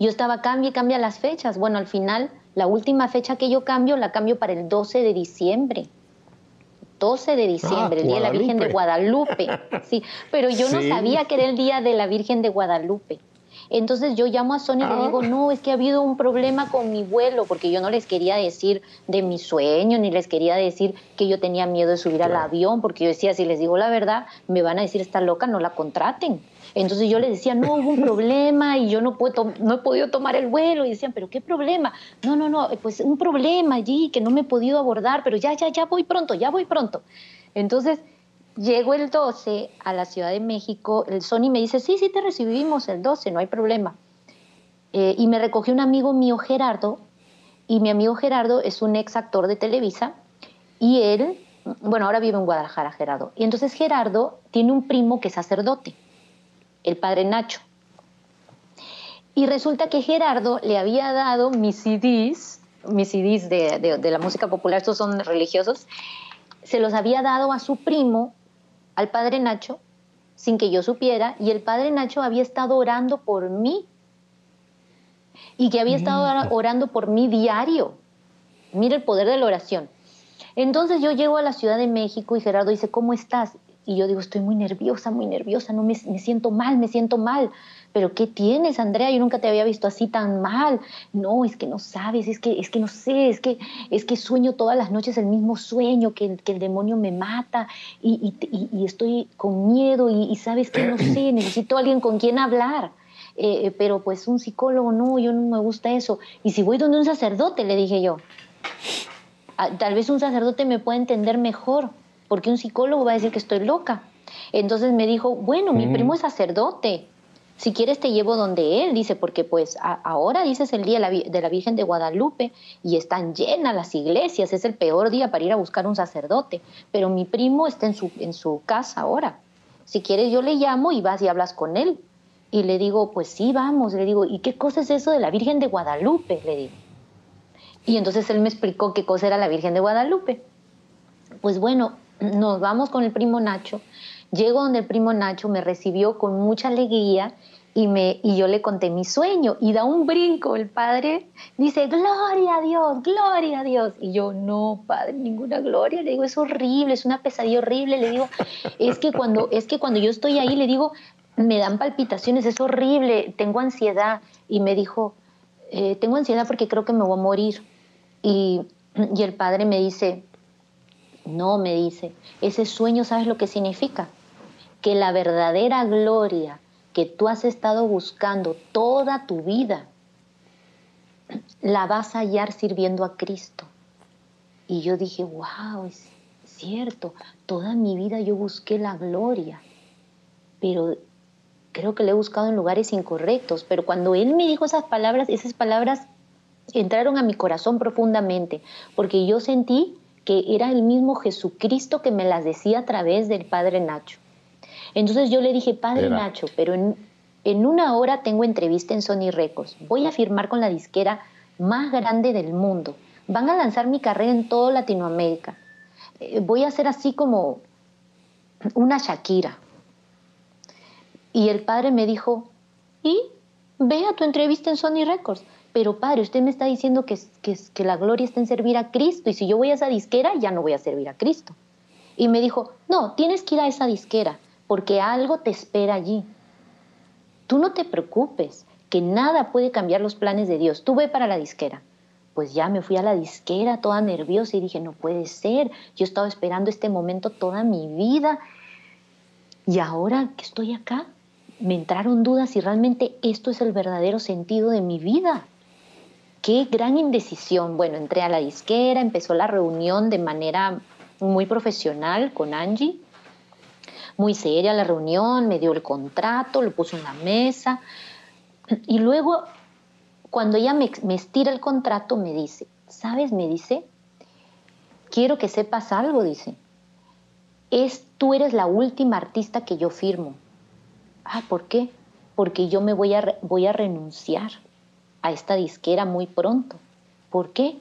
S2: Yo estaba, cambia cambia las fechas. Bueno, al final, la última fecha que yo cambio, la cambio para el 12 de diciembre. 12 de diciembre, ah, el Día de la Virgen de Guadalupe. [laughs] Sí, pero yo no sabía que era el Día de la Virgen de Guadalupe. Entonces yo llamo a Sonia y le digo, ah. no, es que ha habido un problema con mi vuelo, porque yo no les quería decir de mi sueño, ni les quería decir que yo tenía miedo de subir al avión, porque yo decía, si les digo la verdad, me van a decir, está loca, no la contraten. Entonces yo les decía, no, hubo un [laughs] problema y yo no, puedo no he podido tomar el vuelo. Y decían, ¿pero qué problema? No, no, no, pues un problema allí que no me he podido abordar, pero ya, ya, ya voy pronto, ya voy pronto. Entonces Llego el 12 a la Ciudad de México, el Sony me dice, sí, sí, te recibimos el 12, no hay problema. Eh, y me recogió un amigo mío, Gerardo, y mi amigo Gerardo es un ex actor de Televisa, y él, bueno, ahora vive en Guadalajara, Gerardo. Y entonces Gerardo tiene un primo que es sacerdote, el padre Nacho. Y resulta que Gerardo le había dado mis CDs, mis CDs de, de la música popular, estos son religiosos, se los había dado a su primo al padre Nacho sin que yo supiera y el padre Nacho había estado orando por mí y que había estado orando por mí diario. Mira el poder de la oración. Entonces yo llego a la Ciudad de México y Gerardo dice, ¿cómo estás? Y yo digo, estoy muy nerviosa, muy nerviosa, no me, me siento mal, me siento mal pero ¿qué tienes, Andrea? Yo nunca te había visto así tan mal. No, es que no sabes, es que, es que no sé, es que, es que sueño todas las noches el mismo sueño, que, que el demonio me mata y, y, estoy con miedo y, sabes que no sé, [clears throat] necesito a alguien con quien hablar. Eh, eh, pero pues un psicólogo, no, yo no me gusta eso. Y si voy donde un sacerdote, le dije yo, ah, tal vez un sacerdote me pueda entender mejor, porque un psicólogo va a decir que estoy loca. Entonces me dijo, bueno, mi primo es sacerdote, si quieres te llevo donde él, dice, porque pues ahora dices el día de la, Virgen de Guadalupe y están llenas las iglesias, es el peor día para ir a buscar un sacerdote, pero mi primo está en su, en su casa ahora. Si quieres yo le llamo y vas y hablas con él. Y le digo, pues sí, vamos, le digo, ¿y qué cosa es eso de la Virgen de Guadalupe? Le digo. Y entonces él me explicó qué cosa era la Virgen de Guadalupe. Pues bueno, nos vamos con el primo Nacho. Llego donde el primo Nacho me recibió con mucha alegría y, me, y yo le conté mi sueño y da un brinco el padre, dice, gloria a Dios, gloria a Dios. Y yo, no, padre, ninguna gloria. Le digo, es horrible, es una pesadilla horrible. Le digo, es que cuando, es que cuando yo estoy ahí, le digo, me dan palpitaciones, es horrible, tengo ansiedad. Y me dijo, eh, tengo ansiedad porque creo que me voy a morir. Y, y el padre me dice, no, me dice, ese sueño, ¿sabes lo que significa? Que la verdadera gloria que tú has estado buscando toda tu vida, la vas a hallar sirviendo a Cristo. Y yo dije, wow, es cierto, toda mi vida yo busqué la gloria, pero creo que la he buscado en lugares incorrectos. Pero cuando Él me dijo esas palabras, esas palabras entraron a mi corazón profundamente, porque yo sentí que era el mismo Jesucristo que me las decía a través del Padre Nacho. Entonces yo le dije, padre Nacho, pero en, una hora tengo entrevista en Sony Records. Voy a firmar con la disquera más grande del mundo. Van a lanzar mi carrera en toda Latinoamérica. Eh, voy a ser así como una Shakira. Y el padre me dijo, ¿y? Ve a tu entrevista en Sony Records. Pero padre, usted me está diciendo que, que, que la gloria está en servir a Cristo y si yo voy a esa disquera ya no voy a servir a Cristo. Y me dijo, no, tienes que ir a esa disquera porque algo te espera allí. Tú no te preocupes, que nada puede cambiar los planes de Dios. Tú ve para la disquera. Pues ya me fui a la disquera toda nerviosa y dije, no puede ser, yo he estado esperando este momento toda mi vida y ahora que estoy acá, me entraron dudas si realmente esto es el verdadero sentido de mi vida. Qué gran indecisión. Bueno, entré a la disquera, empezó la reunión de manera muy profesional con Angie muy seria la reunión, me dio el contrato, lo puso en la mesa. Y luego, cuando ella me, estira el contrato, me dice, ¿sabes? Me dice, quiero que sepas algo, dice. Es, tú eres la última artista que yo firmo. Ah, ¿por qué? Porque yo me voy a, voy a renunciar a esta disquera muy pronto. ¿Por qué?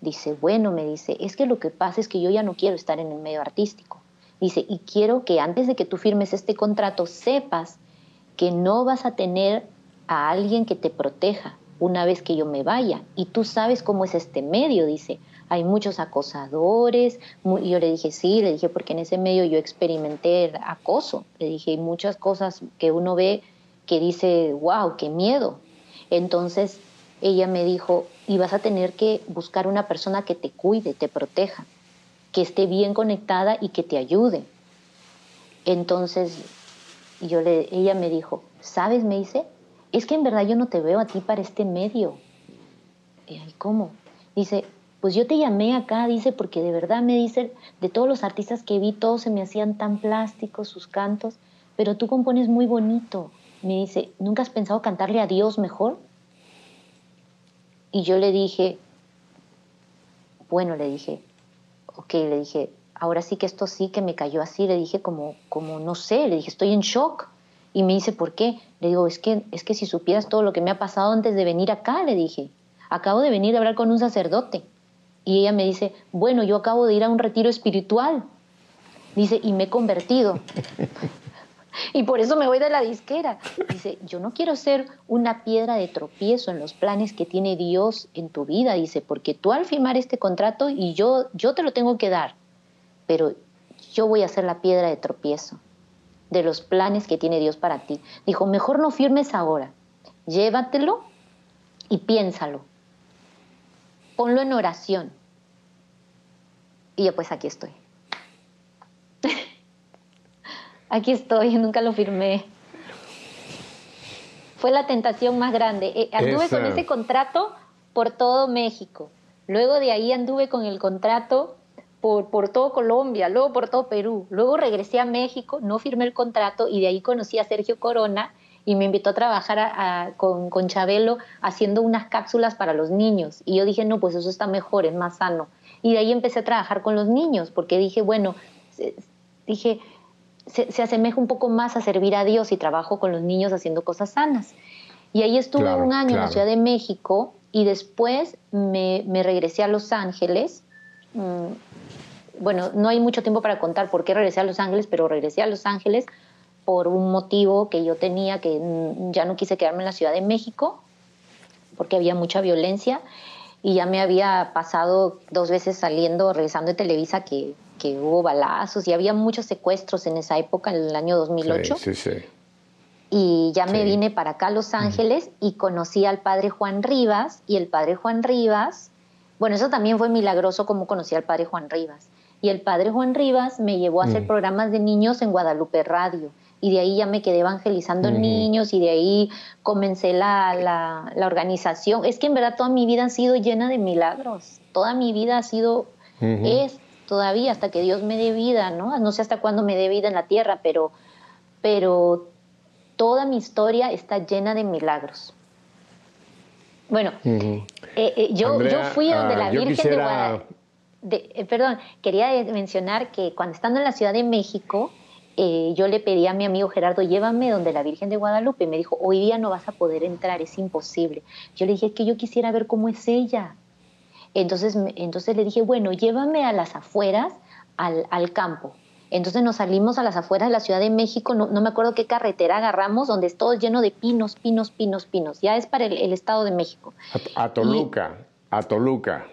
S2: Dice, bueno, me dice, es que lo que pasa es que yo ya no quiero estar en el medio artístico Dice, y quiero que antes de que tú firmes este contrato sepas que no vas a tener a alguien que te proteja una vez que yo me vaya. Y tú sabes cómo es este medio, dice. Hay muchos acosadores. Y yo le dije, sí, le dije, porque en ese medio yo experimenté acoso. Le dije, hay muchas cosas que uno ve que dice, wow, qué miedo. Entonces ella me dijo, y vas a tener que buscar una persona que te cuide, te proteja, que esté bien conectada y que te ayude. Entonces yo le, ella me dijo, ¿sabes? Me dice, es que en verdad yo no te veo a ti para este medio. Y ¿cómo? Dice, pues yo te llamé acá, dice, porque de verdad me dice, de todos los artistas que vi, todos se me hacían tan plásticos sus cantos, pero tú compones muy bonito. Me dice, ¿nunca has pensado cantarle a Dios mejor? Y yo le dije, bueno, le dije, ok, le dije, ahora sí que esto sí que me cayó así, le dije como, como no sé, le dije, estoy en shock. Y me dice, ¿por qué? Le digo, es que, es que si supieras todo lo que me ha pasado antes de venir acá, le dije, acabo de venir a hablar con un sacerdote. Y ella me dice, bueno, yo acabo de ir a un retiro espiritual. Dice, y me he convertido. Y por eso me voy de la disquera. Dice, yo no quiero ser una piedra de tropiezo en los planes que tiene Dios en tu vida. Dice, porque tú al firmar este contrato y yo, yo te lo tengo que dar, pero yo voy a ser la piedra de tropiezo de los planes que tiene Dios para ti. Dijo, mejor no firmes ahora, llévatelo y piénsalo. Ponlo en oración. Y yo pues aquí estoy. [laughs] aquí estoy, [laughs] nunca lo firmé. Fue la tentación más grande. Eh, anduve con ese contrato por todo México. Luego de ahí anduve con el contrato por, por, todo Colombia, luego por todo Perú. Luego regresé a México, no firmé el contrato y de ahí conocí a Sergio Corona y me invitó a trabajar con, con, Chabelo haciendo unas cápsulas para los niños. Y yo dije, no, pues eso está mejor, es más sano. Y de ahí empecé a trabajar con los niños, porque dije, bueno, dije, se, se, asemeja un poco más a servir a Dios y trabajo con los niños haciendo cosas sanas. Y ahí estuve un año en la Ciudad de México y después me, me regresé a Los Ángeles. Mm, bueno, no hay mucho tiempo para contar por qué regresé a Los Ángeles, pero regresé a Los Ángeles por un motivo que yo tenía, que ya no quise quedarme en la Ciudad de México, porque había mucha violencia y ya me había pasado dos veces saliendo, regresando de Televisa, que, que hubo balazos y había muchos secuestros en esa época, en el año 2008. Sí, sí, sí. Y ya me vine para acá a Los Ángeles y conocí al padre Juan Rivas y el padre Juan Rivas, bueno, eso también fue milagroso como conocí al padre Juan Rivas y el padre Juan Rivas me llevó a hacer mm. programas de niños en Guadalupe Radio. Y de ahí ya me quedé evangelizando niños y de ahí comencé la, la, organización. Es que en verdad toda mi vida ha sido llena de milagros. Toda mi vida ha sido, es todavía hasta que Dios me dé vida, ¿no? No sé hasta cuándo me dé vida en la tierra, pero, pero toda mi historia está llena de milagros. Bueno, eh, eh, yo, yo fui donde ah, la Virgen de Guadalupe eh, perdón, quería mencionar que cuando estando en la Ciudad de México, eh, yo le pedí a mi amigo Gerardo, llévame donde la Virgen de Guadalupe. Me dijo, hoy día no vas a poder entrar, es imposible. Yo le dije, que yo quisiera ver cómo es ella. Entonces, entonces le dije, bueno, llévame a las afueras, al, campo. Entonces nos salimos a las afueras de la Ciudad de México, no, me acuerdo qué carretera agarramos, donde es todo lleno de pinos, pinos, pinos, pinos. Ya es para el, Estado de México.
S1: A, Toluca, a Toluca.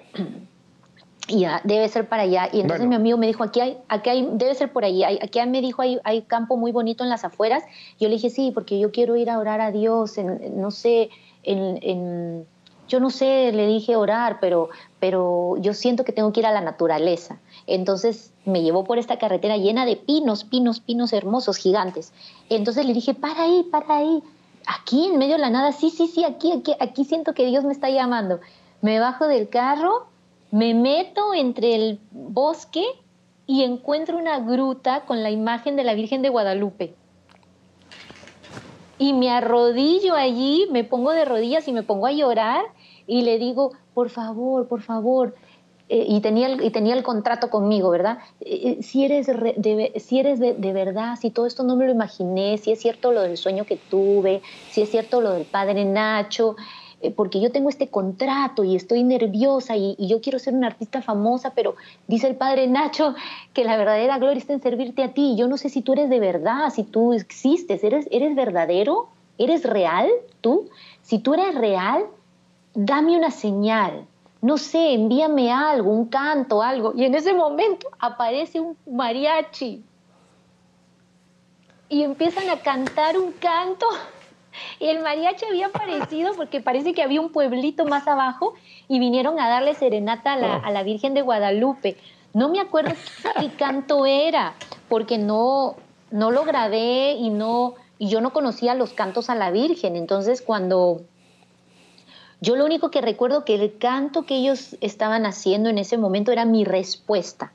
S2: ya, debe ser para allá. Y entonces mi amigo me dijo, aquí hay, aquí hay, debe ser por ahí. Aquí me dijo, hay, hay campo muy bonito en las afueras. Yo le dije, sí, porque yo quiero ir a orar a Dios, en, no sé, en, en, yo no sé, le dije orar, pero, pero yo siento que tengo que ir a la naturaleza. Entonces me llevó por esta carretera llena de pinos, pinos, pinos hermosos, gigantes. Entonces le dije, para ahí, para ahí. Aquí, en medio de la nada, sí, sí, sí, aquí, aquí, aquí siento que Dios me está llamando. Me bajo del carro me meto entre el bosque y encuentro una gruta con la imagen de la Virgen de Guadalupe. Y me arrodillo allí, me pongo de rodillas y me pongo a llorar y le digo, por favor, por favor, eh, y, tenía el, y tenía el contrato conmigo, ¿verdad? Eh, eh, si eres, de, si eres de, de, verdad, si todo esto no me lo imaginé, si es cierto lo del sueño que tuve, si es cierto lo del padre Nacho, eh, porque yo tengo este contrato y estoy nerviosa y, yo quiero ser una artista famosa, pero dice el padre Nacho que la verdadera gloria está en servirte a ti. Yo no sé si tú eres de verdad, si tú existes, eres, eres verdadero, eres real tú. Si tú eres real, dame una señal. No sé, envíame algo, un canto, algo. Y en ese momento aparece un mariachi y empiezan a cantar un canto. [laughs] Y el mariachi había aparecido porque parece que había un pueblito más abajo y vinieron a darle serenata a la, a la Virgen de Guadalupe. No me acuerdo qué [laughs] canto era, porque no, no lo grabé y no y yo no conocía los cantos a la Virgen. Entonces, cuando yo lo único que recuerdo que el canto que ellos estaban haciendo en ese momento era mi respuesta.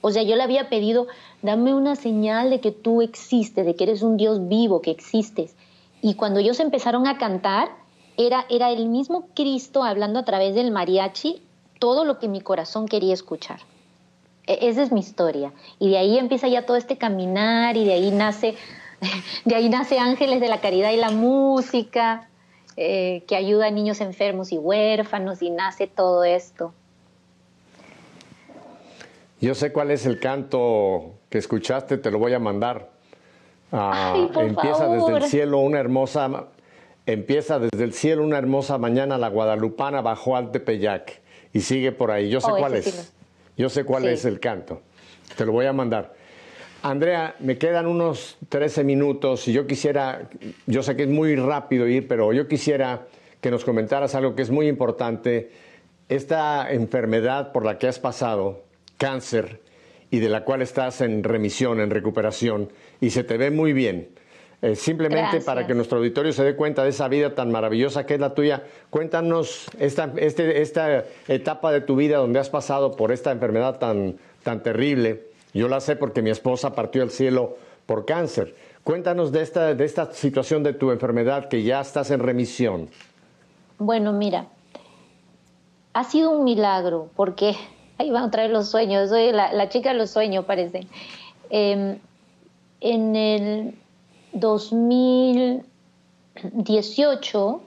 S2: O sea, yo le había pedido, dame una señal de que tú existes, de que eres un Dios vivo, que existes. Y cuando ellos empezaron a cantar, era, era el mismo Cristo hablando a través del mariachi, todo lo que mi corazón quería escuchar. E, esa es mi historia. Y de ahí empieza ya todo este caminar y de ahí nace, [laughs] de ahí nace Ángeles de la Caridad y la Música, eh, que ayuda a niños enfermos y huérfanos y nace todo esto.
S1: Yo sé cuál es el canto que escuchaste, te lo voy a mandar.
S2: Ah,
S1: empieza desde el cielo una hermosa empieza desde el cielo una hermosa mañana la guadalupana bajó al Tepeyac y sigue por ahí. Yo sé oh, cuál es. Yo sé cuál es el canto. Te lo voy a mandar. Andrea, me quedan unos 13 minutos y yo quisiera, yo sé que es muy rápido ir, pero yo quisiera que nos comentaras algo que es muy importante. Esta enfermedad por la que has pasado, cáncer y de la cual estás en remisión, en recuperación, y se te ve muy bien. Eh, simplemente para que nuestro auditorio se dé cuenta de esa vida tan maravillosa que es la tuya, cuéntanos esta, este, esta etapa de tu vida donde has pasado por esta enfermedad tan, tan terrible. Yo la sé porque mi esposa partió al cielo por cáncer. Cuéntanos de esta, de esta situación de tu enfermedad que ya estás en remisión.
S2: Bueno, mira, ha sido un milagro porque Ahí van a traer los sueños, soy la, chica de los sueños, parece. Em, en el 2018,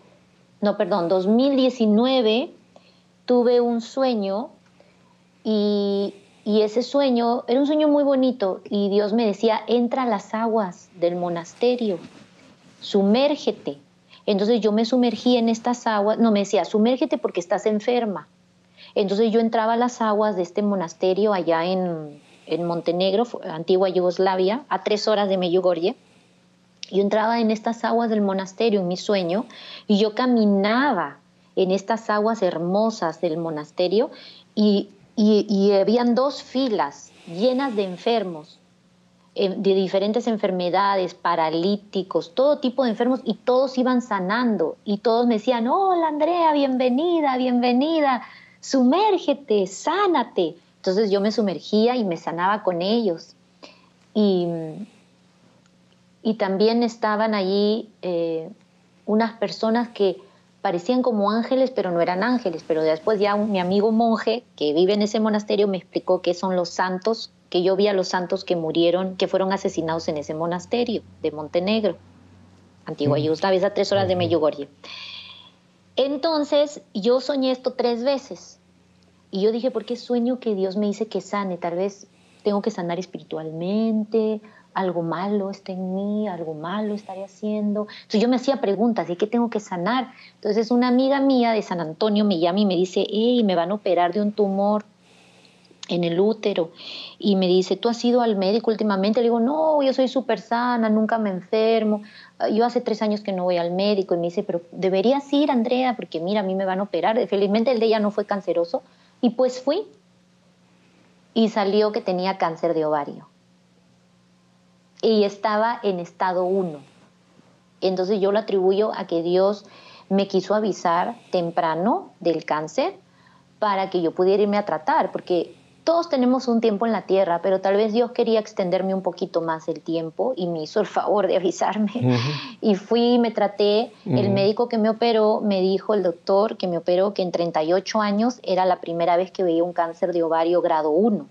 S2: no, perdón, 2019, tuve un sueño y, y ese sueño era un sueño muy bonito y Dios me decía, entra a las aguas del monasterio, sumérgete. Entonces yo me sumergí en estas aguas, no me decía, sumérgete porque estás enferma. Entonces yo entraba a las aguas de este monasterio allá en, Montenegro, antigua Yugoslavia, a tres horas de Meyugorje. Yo entraba en estas aguas del monasterio en mi sueño y yo caminaba en estas aguas hermosas del monasterio y, y, habían dos filas llenas de enfermos, eh, de diferentes enfermedades, paralíticos, todo tipo de enfermos y todos iban sanando y todos me decían, hola Andrea, bienvenida, bienvenida sumérgete, sánate. Entonces yo me sumergía y me sanaba con ellos. Y, y también estaban allí eh, unas personas que parecían como ángeles, pero no eran ángeles. Pero después ya mi amigo monje que vive en ese monasterio me explicó qué son los santos, que yo vi a los santos que murieron, que fueron asesinados en ese monasterio de Montenegro, antigua mm. Yugoslavia, a tres horas de Medjugorje. Entonces yo soñé esto tres veces y yo dije, ¿por qué sueño que Dios me dice que sane? Tal vez tengo que sanar espiritualmente, algo malo está en mí, algo malo estaré haciendo. Entonces yo me hacía preguntas, ¿de qué tengo que sanar? Entonces una amiga mía de San Antonio me llama y me dice, hey, me van a operar de un tumor en el útero. Y me dice, ¿tú has ido al médico últimamente? Le digo, no, yo soy súper sana, nunca me enfermo. Yo hace tres años que no voy al médico. Y me dice, pero deberías ir, Andrea, porque mira, a mí me van a operar. Felizmente el de ella no fue canceroso. Y pues fui. Y salió que tenía cáncer de ovario. Y estaba en estado 1. Entonces yo lo atribuyo a que Dios me quiso avisar temprano del cáncer para que yo pudiera irme a tratar, porque todos tenemos un tiempo en la tierra, pero tal vez Dios quería extenderme un poquito más el tiempo y me hizo el favor de avisarme. [laughs] Y fui, me traté, el médico que me operó me dijo, el doctor que me operó, que en 38 años era la primera vez que veía un cáncer de ovario grado 1,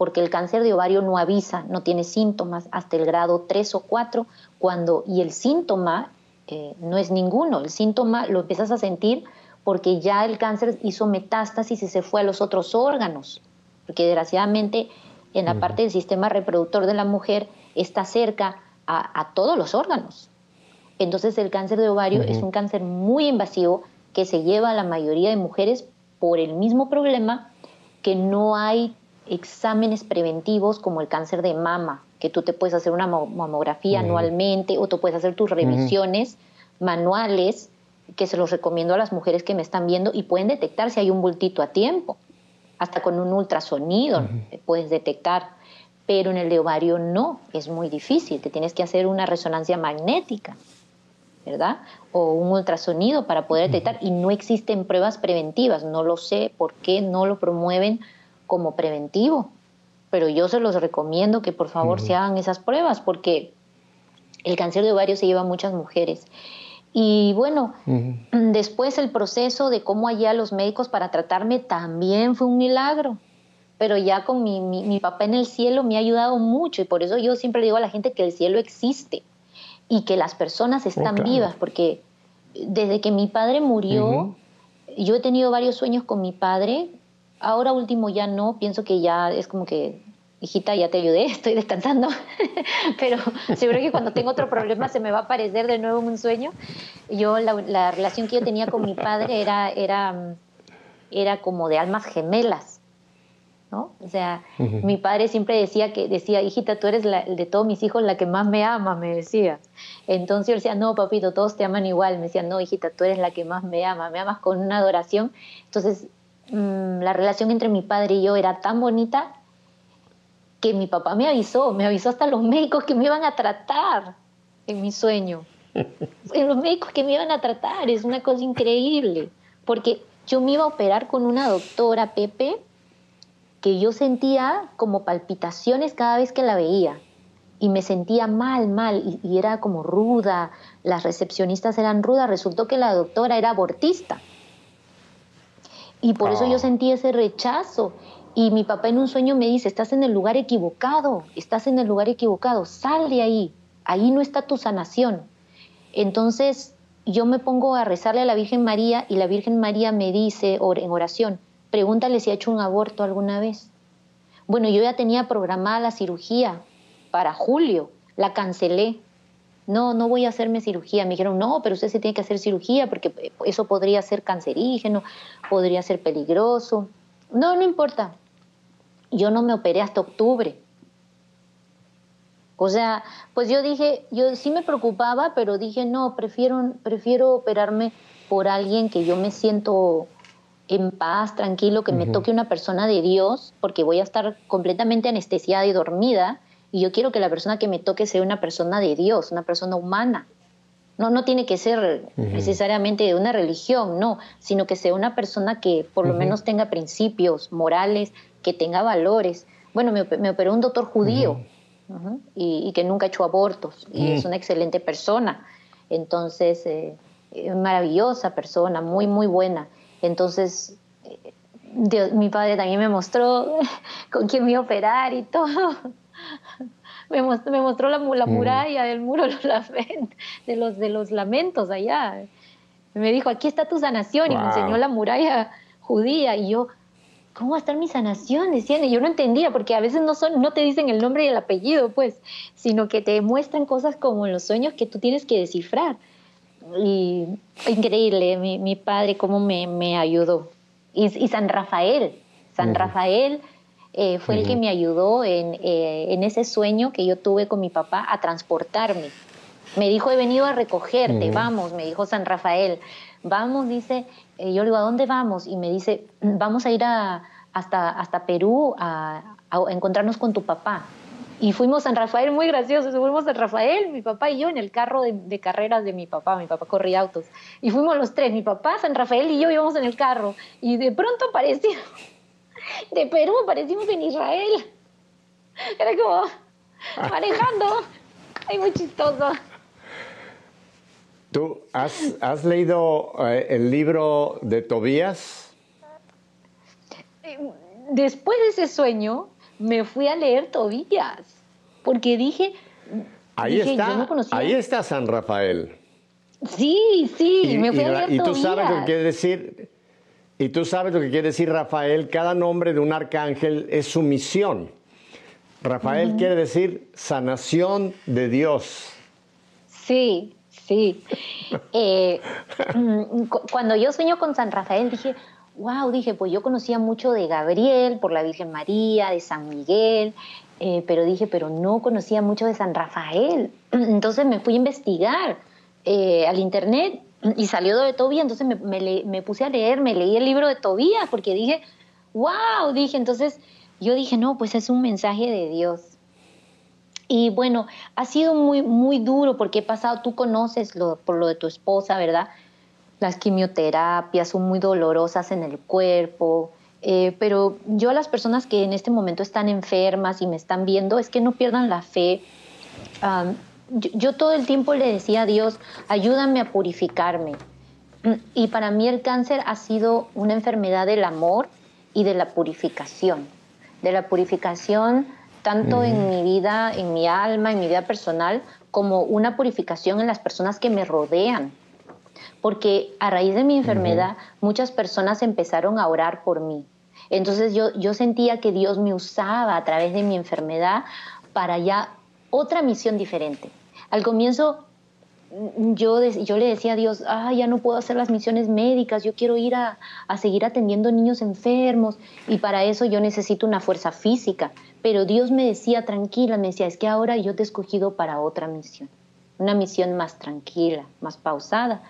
S2: porque el cáncer de ovario no avisa, no tiene síntomas hasta el grado 3 o 4, cuando, y el síntoma eh, no es ninguno. El síntoma lo empiezas a sentir porque ya el cáncer hizo metástasis y se fue a los otros órganos, porque desgraciadamente en la parte del sistema reproductor de la mujer está cerca a, todos los órganos. Entonces el cáncer de ovario es un cáncer muy invasivo que se lleva a la mayoría de mujeres por el mismo problema que no hay exámenes preventivos como el cáncer de mama, que tú te puedes hacer una mamografía anualmente o tú puedes hacer tus revisiones manuales, que se los recomiendo a las mujeres que me están viendo y pueden detectar si hay un bultito a tiempo. Hasta con un ultrasonido puedes detectar, pero en el de ovario no, es muy difícil, te tienes que hacer una resonancia magnética. ¿verdad? O un ultrasonido para poder detectar y no existen pruebas preventivas, no lo sé por qué no lo promueven como preventivo, pero yo se los recomiendo que por favor se hagan esas pruebas porque el cáncer de ovario se lleva a muchas mujeres. Y bueno, después el proceso de cómo allá los médicos para tratarme también fue un milagro, pero ya con mi, mi, papá en el cielo me ha ayudado mucho y por eso yo siempre digo a la gente que el cielo existe y que las personas están vivas, porque desde que mi padre murió, yo he tenido varios sueños con mi padre Ahora último ya no, pienso que ya es como que, hijita, ya te ayudé, [laughs] estoy descansando, [laughs] pero seguro que cuando tengo otro problema se me va a aparecer de nuevo en un sueño. Yo, la, relación que yo tenía con mi padre era, era, era como de almas gemelas. ¿No? O sea, mi padre siempre decía que decía, hijita, tú eres la, de todos mis hijos la que más me ama, me decía. Entonces yo decía, no, papito, todos te aman igual. Me decía, no, hijita, tú eres la que más me ama, me amas con una adoración. Entonces Mm, la relación entre mi padre y yo era tan bonita que mi papá me avisó, me avisó hasta los médicos que me iban a tratar en mi sueño. [laughs] en los médicos que me iban a tratar, es una cosa increíble, porque yo me iba a operar con una doctora, Pepe, que yo sentía como palpitaciones cada vez que la veía y me sentía mal, mal, y, y era como ruda, las recepcionistas eran rudas, resultó que la doctora era abortista. Y por eso yo ah. sentí ese rechazo. Y mi papá en un sueño me dice, estás en el lugar equivocado, estás en el lugar equivocado, sal de ahí, ahí no está tu sanación. Entonces yo me pongo a rezarle a la Virgen María y la Virgen María me dice en oración, pregúntale si ha hecho un aborto alguna vez. Bueno, yo ya tenía programada la cirugía para julio, la cancelé no, no voy a hacerme cirugía. Me dijeron, no, pero usted se tiene que hacer cirugía porque eh, eso podría ser cancerígeno, podría ser peligroso. No, no importa. Yo no me operé hasta octubre. O sea, pues yo dije, yo sí me preocupaba, pero dije, no, prefiero, prefiero operarme por alguien que yo me siento en paz, tranquilo, que me toque una persona de Dios, porque voy a estar completamente anestesiada y dormida y yo quiero que la persona que me toque sea una persona de Dios, una persona humana. No, no tiene que ser necesariamente de una religión, no, sino que sea una persona que por lo menos tenga principios morales, que tenga valores. Bueno, me, operó un doctor judío y, que nunca ha hecho abortos y es una excelente persona. Entonces, eh, maravillosa persona, muy, muy buena. Entonces, eh, mi padre también me mostró [laughs] con quién me iba a operar y todo me, mostró, me mostró la, la mm. muralla del muro de los, de los lamentos allá. Me dijo, aquí está tu sanación, y me enseñó la muralla judía, y yo, ¿cómo va a estar mi sanación? Decían, y yo no entendía, porque a veces no, son, no te dicen el nombre y el apellido, pues, sino que te muestran cosas como en los sueños que tú tienes que descifrar. Y increíble, mi, mi padre cómo me, me ayudó. Y, y, San Rafael, San Rafael eh, fue el que me ayudó eh, en, ese sueño que yo tuve con mi papá a transportarme. Me dijo, he venido a recogerte, vamos, me dijo San Rafael. Vamos, dice, eh, yo le digo, ¿a dónde vamos? Y me dice, vamos a ir hasta, hasta Perú a, encontrarnos con tu papá. Y fuimos a San Rafael, muy gracioso, fuimos a San Rafael, mi papá y yo, en el carro de, de, carreras de mi papá, mi papá corría autos. Y fuimos los tres, mi papá, San Rafael y yo íbamos en el carro. Y de pronto apareció de Perú, parecimos en Israel. Era como manejando. Ay, muy chistoso.
S1: ¿Tú has, leído eh, el libro de Tobías?
S2: Después de ese sueño, me fui a leer Tobías, porque dije...
S1: Ahí, está, ahí está San Rafael.
S2: Sí, sí, me fui a
S1: Y tú sabes lo que quiere decir, y tú sabes lo que quiere decir Rafael, cada nombre de un arcángel es su misión. Rafael quiere decir sanación de Dios.
S2: Sí, sí. Eh, mm, cuando yo sueño con San Rafael dije, wow, dije, pues yo conocía mucho de Gabriel por la Virgen María, de San Miguel, eh, pero dije, pero no conocía mucho de San Rafael. [clears throat] Entonces me fui a investigar eh, al internet y salió de Tobías, entonces me, puse a leer, me leí el libro de Tobías porque dije, wow, dije, entonces yo dije, no, pues es un mensaje de Dios. Y bueno, ha sido muy, muy duro porque he pasado, tú conoces lo, por lo de tu esposa, ¿verdad? Las quimioterapias son muy dolorosas en el cuerpo, eh, pero yo a las personas que en este momento están enfermas y me están viendo, es que no pierdan la fe yo, todo el tiempo le decía a Dios, ayúdame a purificarme. Y para mí el cáncer ha sido una enfermedad del amor y de la purificación. De la purificación tanto en mi vida, en mi alma, en mi vida personal, como una purificación en las personas que me rodean. Porque a raíz de mi enfermedad, muchas personas empezaron a orar por mí. Entonces yo, yo sentía que Dios me usaba a través de mi enfermedad para ya otra misión diferente. Al comienzo yo, yo le decía a Dios, ah, ya no puedo hacer las misiones médicas, yo quiero ir a, seguir atendiendo niños enfermos y para eso yo necesito una fuerza física. Pero Dios me decía, tranquila, me decía, es que ahora yo te he escogido para otra misión, una misión más tranquila, más pausada.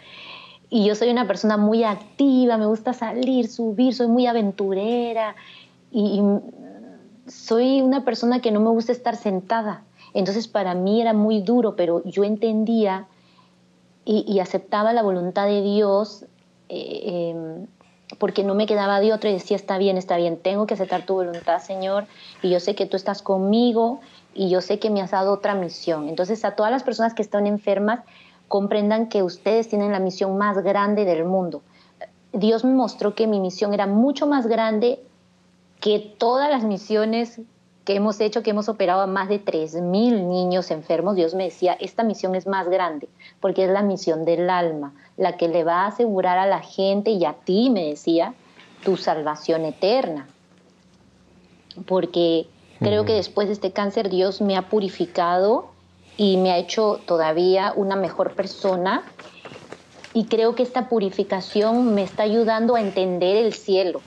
S2: Y yo soy una persona muy activa, me gusta salir, subir, soy muy aventurera y soy una persona que no me gusta estar sentada entonces para mí era muy duro, pero yo entendía y, aceptaba la voluntad de Dios eh, em, porque no me quedaba de otra y decía, está bien, está bien, tengo que aceptar tu voluntad, Señor, y yo sé que tú estás conmigo y yo sé que me has dado otra misión. Entonces a todas las personas que están enfermas, comprendan que ustedes tienen la misión más grande del mundo. Dios me mostró que mi misión era mucho más grande que todas las misiones que hemos hecho, que hemos operado a más de 3.000 niños enfermos, Dios me decía, esta misión es más grande, porque es la misión del alma, la que le va a asegurar a la gente y a ti, me decía, tu salvación eterna. Porque creo que después de este cáncer Dios me ha purificado y me ha hecho todavía una mejor persona. Y creo que esta purificación me está ayudando a entender el cielo,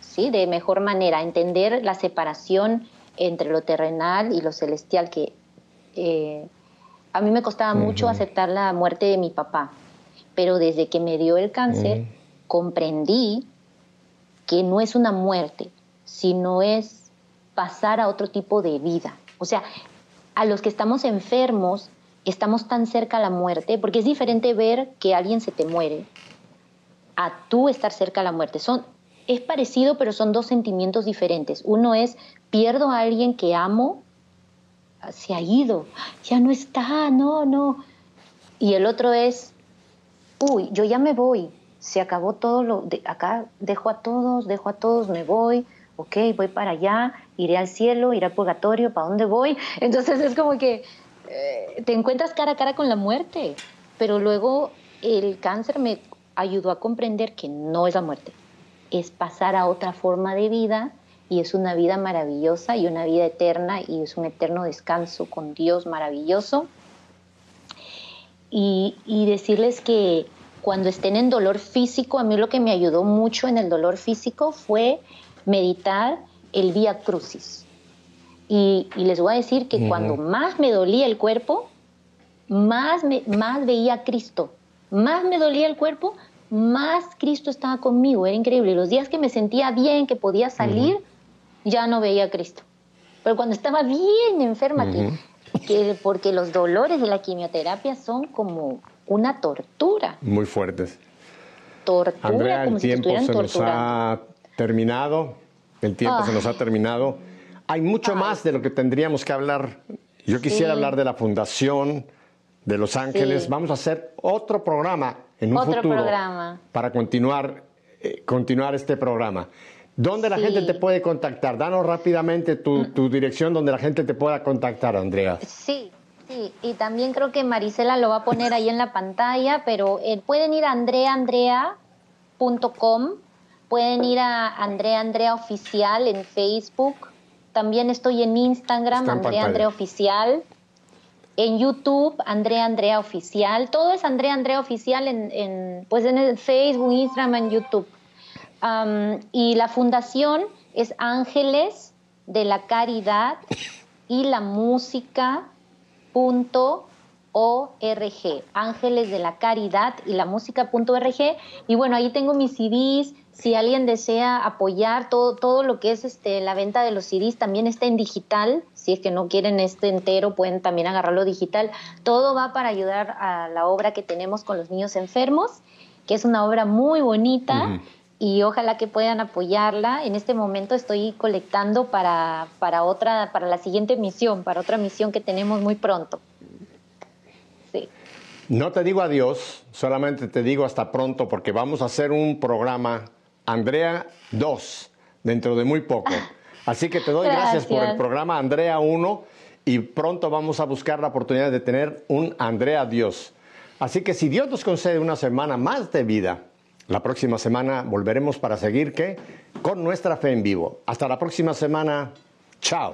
S2: ¿sí? De mejor manera, a entender la separación entre lo terrenal y lo celestial, que eh, a mí me costaba mucho aceptar la muerte de mi papá, pero desde que me dio el cáncer comprendí que no es una muerte, sino es pasar a otro tipo de vida. O sea, a los que estamos enfermos, estamos tan cerca a la muerte, porque es diferente ver que alguien se te muere a tú estar cerca a la muerte. Son, es parecido, pero son dos sentimientos diferentes. Uno es pierdo a alguien que amo, se ha ido, ya no está, no, no. Y el otro es, uy, yo ya me voy, se acabó todo lo de acá, dejo a todos, dejo a todos, me voy, ok, voy para allá, iré al cielo, iré al purgatorio, ¿para dónde voy? [laughs] Entonces es como que eh, te encuentras cara a cara con la muerte, pero luego el cáncer me ayudó a comprender que no es la muerte, es pasar a otra forma de vida y es una vida maravillosa y una vida eterna y es un eterno descanso con Dios maravilloso. Y, decirles que cuando estén en dolor físico, a mí lo que me ayudó mucho en el dolor físico fue meditar el Vía Crucis. Y, les voy a decir que cuando más me dolía el cuerpo, más, me, más veía a Cristo. Más me dolía el cuerpo, más Cristo estaba conmigo. Era increíble. Los días que me sentía bien, que podía salir, ya no veía a Cristo. Pero cuando estaba bien enferma, que, porque los dolores de la quimioterapia son como una tortura.
S1: Muy fuertes.
S2: Tortura,
S1: Andrea, el tiempo se nos ha terminado. El tiempo se nos ha terminado. Hay mucho más de lo que tendríamos que hablar. Yo quisiera hablar de la Fundación de Los Ángeles. Vamos a hacer otro programa en un otro futuro programa. para continuar, eh, continuar este programa. ¿Dónde la gente te puede contactar? Danos rápidamente tu, dirección donde la gente te pueda contactar, Andrea.
S2: Sí, Sí, y también creo que Marisela lo va a poner ahí en la pantalla, pero eh, pueden ir a andreaandrea.com, pueden ir a Andrea Andrea Oficial en Facebook, también estoy en Instagram, Andrea Andrea Oficial, en YouTube, Andrea Andrea Oficial, todo es Andrea Andrea Oficial en, pues en el Facebook, Instagram, en YouTube. Y la fundación es Ángeles de la Caridad y la Música .org, Ángeles de la Caridad y la música.org. Y bueno, ahí tengo mis CDs. Si alguien desea apoyar todo, todo lo que es este, la venta de los CDs, también está en digital. Si es que no quieren este entero, pueden también agarrarlo digital. Todo va para ayudar a la obra que tenemos con los niños enfermos, que es una obra muy bonita. Y ojalá que puedan apoyarla. En este momento estoy colectando para, para, otra, para la siguiente misión, para otra misión que tenemos muy pronto.
S1: No te digo adiós, solamente te digo hasta pronto porque vamos a hacer un programa Andrea 2 dentro de muy poco. [laughs] Así que te doy gracias, por el programa Andrea 1 y pronto vamos a buscar la oportunidad de tener un Andrea Dios. Así que si Dios nos concede una semana más de vida, la próxima semana volveremos para seguir con nuestra fe en vivo. Hasta la próxima semana. Chao.